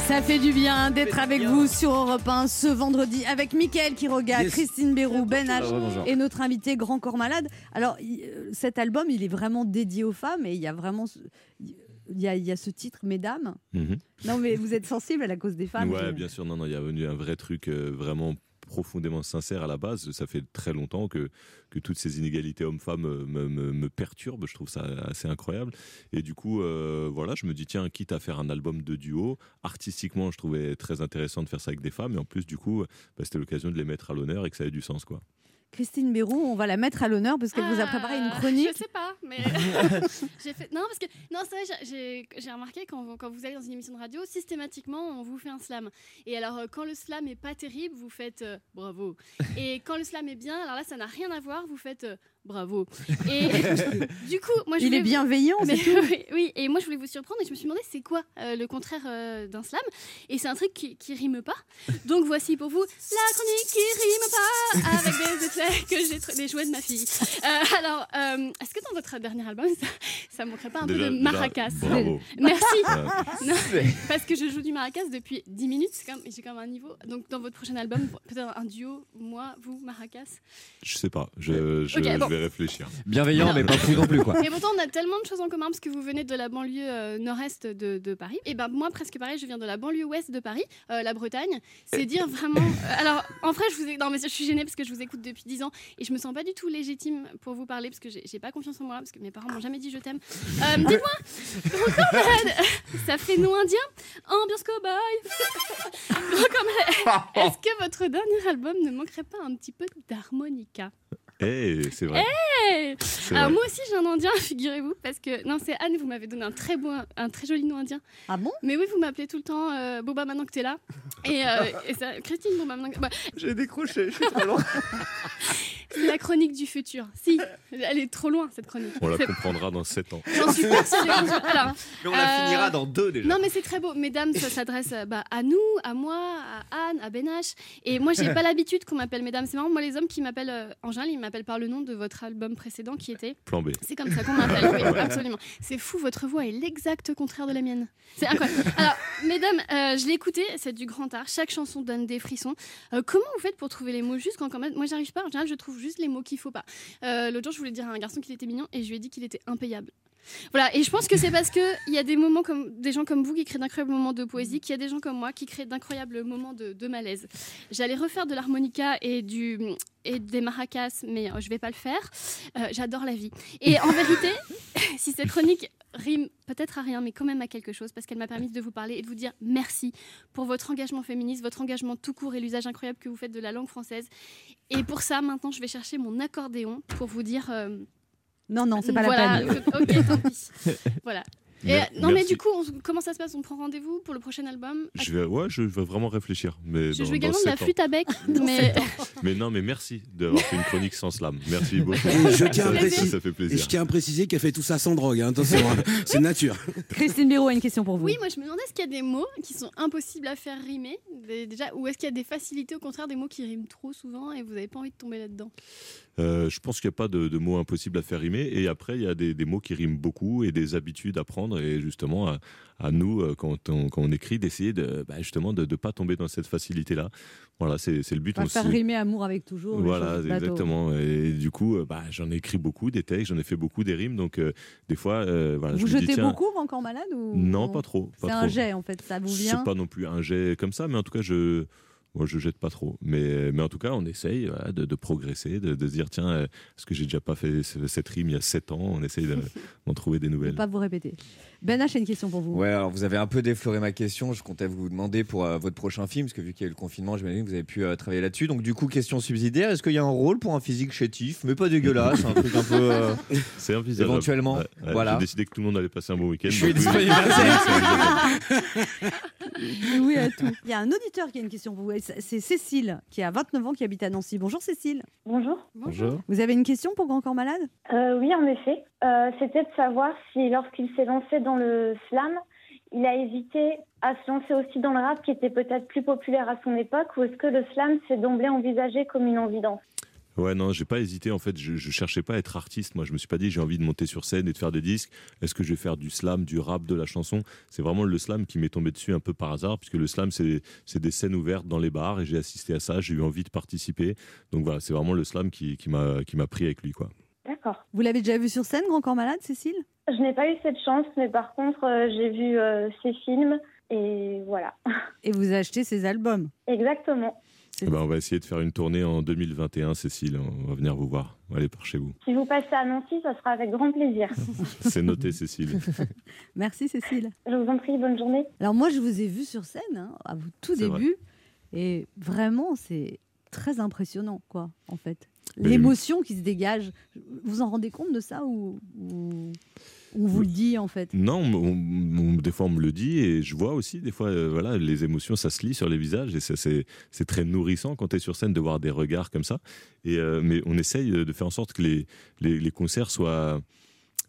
Ça fait du bien d'être avec vous sur Europe 1 ce vendredi avec Mickaël Quiroga, Yes. Christine Bérou, Ben H et notre invité Grand Corps Malade. Alors, euh, cet album, il est vraiment dédié aux femmes et il y a vraiment ce, il y a, il y a ce titre, Mesdames. Mhm. Non, mais vous êtes sensible à la cause des femmes. Ouais, bien sûr. Non, non, il y a venu un vrai truc euh, vraiment profondément sincère à la base. Ça fait très longtemps que, que toutes ces inégalités hommes-femmes euh, me, perturbent. Je trouve ça assez incroyable. Et du coup, euh, voilà, je me dis, tiens, quitte à faire un album de duo, artistiquement, je trouvais très intéressant de faire ça avec des femmes. Et en plus, du coup, bah, c'était l'occasion de les mettre à l'honneur et que ça ait du sens, quoi. Christine Bérou, on va la mettre à l'honneur parce qu'elle vous a préparé une Ah, chronique. Je sais pas, mais [laughs] j'ai fait non parce que non c'est vrai j'ai- remarqué quand vous, quand vous allez dans une émission de radio systématiquement on vous fait un slam et alors euh, quand le slam est pas terrible vous faites euh, bravo et quand le slam est bien alors là ça n'a rien à voir vous faites euh, bravo [laughs] et [laughs] du coup moi je Il est vous- bienveillant, mais, [laughs] tout. oui, oui, et moi je voulais vous surprendre et je me suis demandé c'est quoi euh, le contraire euh, d'un slam? Et c'est un truc qui, qui rime pas donc voici pour vous la chronique qui rime pas avec des effets que j'ai des jouets de ma fille Euh, alors euh, est-ce que dans votre dernier album ça, ça manquerait pas un Déjà- peu de déjà, maracas? bravo. merci. Non, parce que je joue du maracas depuis 10 minutes j'ai quand même un niveau donc dans votre prochain album peut-être un duo moi vous maracas? Je sais pas, je, je, Ok, je bon. Vais réfléchir. Bienveillant, mais pas fou non plus, quoi. Et pourtant, on a tellement de choses en commun parce que vous venez de la banlieue euh, nord-est de, de Paris. Et ben moi, presque pareil, je viens de la banlieue ouest de Paris, euh, la Bretagne. C'est dire vraiment. euh, alors, en vrai, je vous ai... non, mais je suis gênée parce que je vous écoute depuis 10 ans et je me sens pas du tout légitime pour vous parler parce que j'ai pas confiance en moi parce que mes parents m'ont jamais dit je t'aime. Euh, Dites-moi, [laughs] ça fait nous indien, ambiance cowboy. [laughs] [laughs] Est-ce que votre dernier album ne manquerait pas un petit peu d'harmonica? Eh, c'est vrai. Hey Alors vrai. moi aussi j'ai un indien, [laughs] figurez-vous, parce que non c'est Anne, vous m'avez donné un très beau, un très joli nom indien. Ah bon? Mais oui, vous m'appelez tout le temps euh, Boba maintenant que t'es là. Et, euh, et ça, Christine Boba maintenant que... bah, J'ai décroché, je suis trop loin. c'est [laughs] la chronique du futur. Si, elle est trop loin cette chronique. On la comprendra dans 7 ans. J'en suis persuadée. [laughs] Alors, Mais on la euh, finira dans deux déjà. Non, mais c'est très beau. Mesdames, ça s'adresse bah, à nous, à moi, à Anne, à Benache. Et moi, j'ai pas l'habitude qu'on m'appelle mesdames. C'est marrant, moi, les hommes qui m'appellent euh, en général, ils m'appellent par le nom de votre album précédent qui était. Plan B. C'est comme ça qu'on m'appelle, oui, [laughs] absolument. C'est fou, votre voix est l'exact contraire de la mienne. C'est incroyable. Alors, mesdames, euh, je l'ai écouté, c'est du grand art. Chaque chanson donne des frissons. Euh, comment vous faites pour trouver les mots justes quand, quand même Moi, j'arrive pas. En général, je trouve juste les mots qu'il faut pas. Euh, L'autre jour, je voulais dire à un garçon qu'il était mignon et je lui ai dit qu'il était impayable. Voilà, et je pense que c'est parce qu'il y a des moments comme des gens comme vous qui créent d'incroyables moments de poésie, qu'il y a des gens comme moi qui créent d'incroyables moments de, de malaise. J'allais refaire de l'harmonica et, du, et des maracas, mais euh, je vais pas le faire. Euh, J'adore la vie. Et en [laughs] vérité, [laughs] si cette chronique rime peut-être à rien, mais quand même à quelque chose, parce qu'elle m'a permis de vous parler et de vous dire merci pour votre engagement féministe, votre engagement tout court et l'usage incroyable que vous faites de la langue française. Et pour ça, maintenant, je vais chercher mon accordéon pour vous dire. euh, Non, non, c'est pas voilà, la peine. Ok, tant pis. [laughs] Voilà. Et, non, mais du coup, on- comment ça se passe On prend rendez-vous pour le prochain album? Je vais, ouais, je vais vraiment réfléchir. Mais Je dans- joue dans également de la sept ans. flûte à bec, [laughs] mais Mais non, mais merci d'avoir fait une chronique sans slam. Merci beaucoup. Et je tiens à ça, préciser, ça fait et plaisir. je tiens à préciser qu'elle fait tout ça sans drogue. hein. Attention, hein. [laughs] c'est nature. Christine Béraud a une question pour vous. oui, moi je me demandais est-ce qu'il y a des mots qui sont impossibles à faire rimer? Des- déjà, ou est-ce qu'il y a des facilités au contraire des mots qui riment trop souvent et vous n'avez pas envie de tomber là-dedans? Euh, je pense qu'il n'y a pas de, de mots impossibles à faire rimer. Et après, il y a des, des mots qui riment beaucoup et des habitudes à prendre. Et justement, à, à nous, euh, quand on, quand on écrit, d'essayer de, bah, justement de ne pas tomber dans cette facilité-là. Voilà, c'est le but. Va On faire rimer amour avec toujours. Voilà, exactement. Et du coup, euh, bah, j'en ai écrit beaucoup, des textes, j'en ai fait beaucoup, des rimes. Donc, euh, des fois, euh, voilà, Vous je me dis, jetez beaucoup encore malade ou Non, pas trop. pas C'est un jet en fait, ça vous vient. C'est pas non plus un jet comme ça, mais en tout cas, je. Moi, je jette pas trop. Mais, mais en tout cas, on essaye voilà, de, de progresser, de, de se dire tiens, euh, est-ce que j'ai déjà pas fait ce- cette rime il y a 7 ans? On essaye de- [laughs] d'en trouver des Ne nouvelles. pas vous répéter. Ben H, j'ai une question pour vous. Ouais, alors vous avez un peu défloré ma question. Je comptais vous demander pour euh, votre prochain film, parce que vu qu'il y a eu le confinement, j'imagine que vous avez pu euh, travailler là-dessus. Donc, du coup, question subsidiaire est-ce qu'il y a un rôle pour un physique chétif, mais pas dégueulasse, un truc un peu. euh, [laughs] C'est envisageable. Éventuellement, Ouais, ouais, voilà. J'ai décidé que tout le monde allait passer un bon week-end. Je suis donc oui. disponible. Oui, à tout. Il y a un auditeur qui a une question pour vous. Et C'est c'est Cécile, qui a 29 ans, qui habite à Nancy. Bonjour Cécile. Bonjour. Bonjour. Vous avez une question pour Grand Corps Malade? Euh, oui, en effet. Euh, C'était de savoir si, lorsqu'il s'est lancé dans le slam, il a hésité à se lancer aussi dans le rap, qui était peut-être plus populaire à son époque, ou est-ce que le slam s'est d'emblée envisagé comme une évidence? Ouais, non, j'ai pas hésité. En fait, je, je cherchais pas à être artiste. Moi, je me suis pas dit j'ai envie de monter sur scène et de faire des disques. Est-ce que je vais faire du slam, du rap, de la chanson? C'est vraiment le slam qui m'est tombé dessus un peu par hasard, puisque le slam, c'est des scènes ouvertes dans les bars et j'ai assisté à ça. J'ai eu envie de participer. Donc voilà, c'est vraiment le slam qui, qui m'a pris avec lui, quoi. D'accord. Vous l'avez déjà vu sur scène, Grand Corps Malade, Cécile? Je n'ai pas eu cette chance, mais par contre, euh, j'ai vu euh, ses films, et voilà. [laughs] Et vous achetez ses albums? Exactement. Eh ben, on va essayer de faire une tournée en 2021, Cécile. On va venir vous voir. On va aller par chez vous. Si vous passez à Nancy, ça sera avec grand plaisir. [laughs] C'est noté, Cécile. [laughs] Merci Cécile. Je vous en prie, bonne journée. Alors moi, je vous ai vu sur scène, hein, à vous tout C'est vrai. début, et vraiment, c'est très impressionnant, quoi, en fait. Mais- L'émotion qui se dégage, vous en rendez compte de ça ou, ou on vous le dit, en fait? Non, on- des fois on me le dit et je vois aussi des fois, euh, voilà, les émotions, ça se lit sur les visages et c'est c'est très nourrissant quand tu es sur scène de voir des regards comme ça. Et, euh, mais on essaye de faire en sorte que les, les, les concerts soient...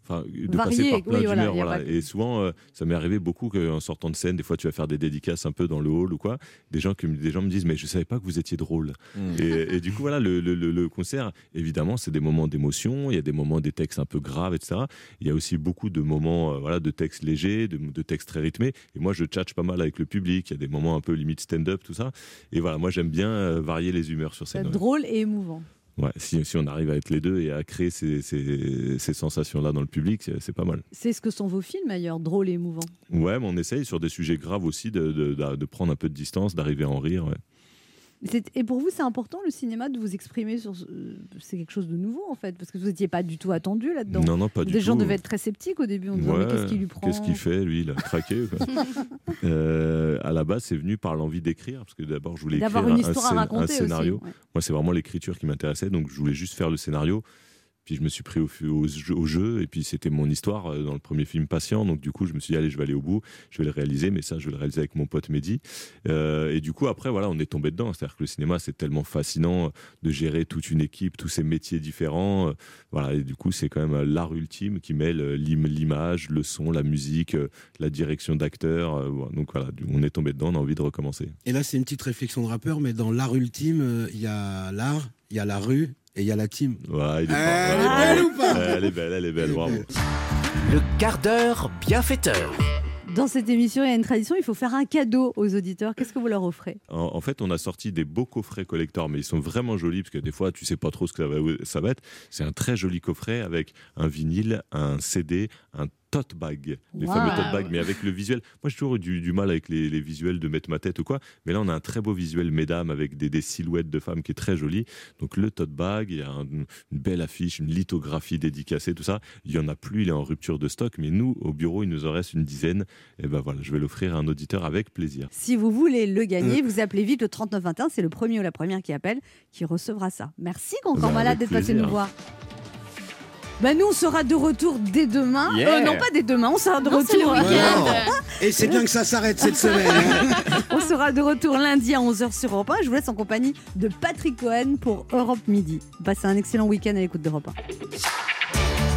Enfin, de Variés, passer par plein oui, voilà, Et souvent, euh, ça m'est arrivé beaucoup qu'en sortant de scène, des fois, tu vas faire des dédicaces un peu dans le hall ou quoi. Des gens, qui, me- des gens me disent, mais je savais pas que vous étiez drôle. Mm. Et, et du coup, voilà, le, le- concert, évidemment, c'est des moments d'émotion. Il y a des moments des textes un peu graves, etc. Il y a aussi beaucoup de moments, euh, voilà, de textes légers, de, de textes très rythmés. Et moi, je tchatche pas mal avec le public. Il y a des moments un peu limite stand-up, tout ça. Et voilà, moi, j'aime bien euh, varier les humeurs sur scène. ouais. Drôle et émouvant. Ouais, si, si on arrive à être les deux et à créer ces, ces- ces sensations-là dans le public, c'est pas mal. C'est ce que sont vos films, d'ailleurs, drôle et émouvant. Ouais, mais on essaye sur des sujets graves aussi de, de- de- de prendre un peu de distance, d'arriver à en rire. ouais. Et pour vous, c'est important le cinéma de vous exprimer sur. ce- C'est quelque chose de nouveau en fait, parce que vous n'étiez pas du tout attendu là-dedans. Non, non, pas du Les gens tout. devaient être très sceptiques au début en disant mais Ouais, qu'est-ce qu'il lui prend Qu'est-ce qu'il fait, lui Il a craqué. quoi. [laughs] Euh, à la base, c'est venu par l'envie d'écrire, parce que d'abord, je voulais écrire D'avoir une un, histoire à scén- un raconter aussi, scénario. ouais. Moi, c'est vraiment l'écriture qui m'intéressait, donc je voulais juste faire le scénario. Puis je me suis pris au, jeu, et puis c'était mon histoire euh, dans le premier film Patient. Donc du coup, je me suis dit, allez, je vais aller au bout, je vais le réaliser, mais ça, je vais le réaliser avec mon pote Mehdi. Euh, et du coup, après, voilà, on est tombé dedans. C'est-à-dire que le cinéma, c'est tellement fascinant de gérer toute une équipe, tous ces métiers différents. Euh, Voilà, et du coup, c'est quand même euh, l'art ultime qui mêle euh, l'im- l'image, le son, la musique, euh, la direction d'acteur. euh, voilà. Donc voilà, on est tombé dedans, on a envie de recommencer. Et là, c'est une petite réflexion de rappeur, mais dans l'art ultime, euh, il y a l'art, il y a la rue et il y a la team. Ouais, il est Elle fort. est belle ou pas Elle est belle, elle est belle, bravo. Le quart d'heure bienfaiteur. Dans cette émission, il y a une tradition, il faut faire un cadeau aux auditeurs. Qu'est-ce que vous leur offrez? En, en fait, on a sorti des beaux coffrets collector, mais ils sont vraiment jolis parce que des fois, tu sais pas trop ce que ça va, ça va être. C'est un très joli coffret avec un vinyle, un CD, un tote bag, les Wow. fameux tote bags, mais avec le visuel. Moi, j'ai toujours eu du, du mal avec les, les visuels de mettre ma tête ou quoi, mais là, on a un très beau visuel, mesdames, avec des, des silhouettes de femmes qui est très joli. Donc, le tote bag, il y a un- une belle affiche, une lithographie dédicacée, tout ça. Il y en a plus, il est en rupture de stock, mais nous, au bureau, il nous en reste une dizaine. Et ben voilà, je vais l'offrir à un auditeur avec plaisir. Si vous voulez le gagner, vous appelez vite le 3921, c'est le premier ou la première qui appelle qui recevra ça. Merci Concorde Bah, Malade avec d'être passé nous voir. Bah nous on sera de retour dès demain. Yeah. Euh, non pas dès demain, on sera de Non, c'est le retour. week-end. [laughs] Et c'est bien que ça s'arrête cette semaine. hein. [laughs] on sera de retour lundi à 11h sur Europe 1. Je vous laisse en compagnie de Patrick Cohen pour Europe Midi. Passez un excellent week-end à l'écoute d'Europe 1.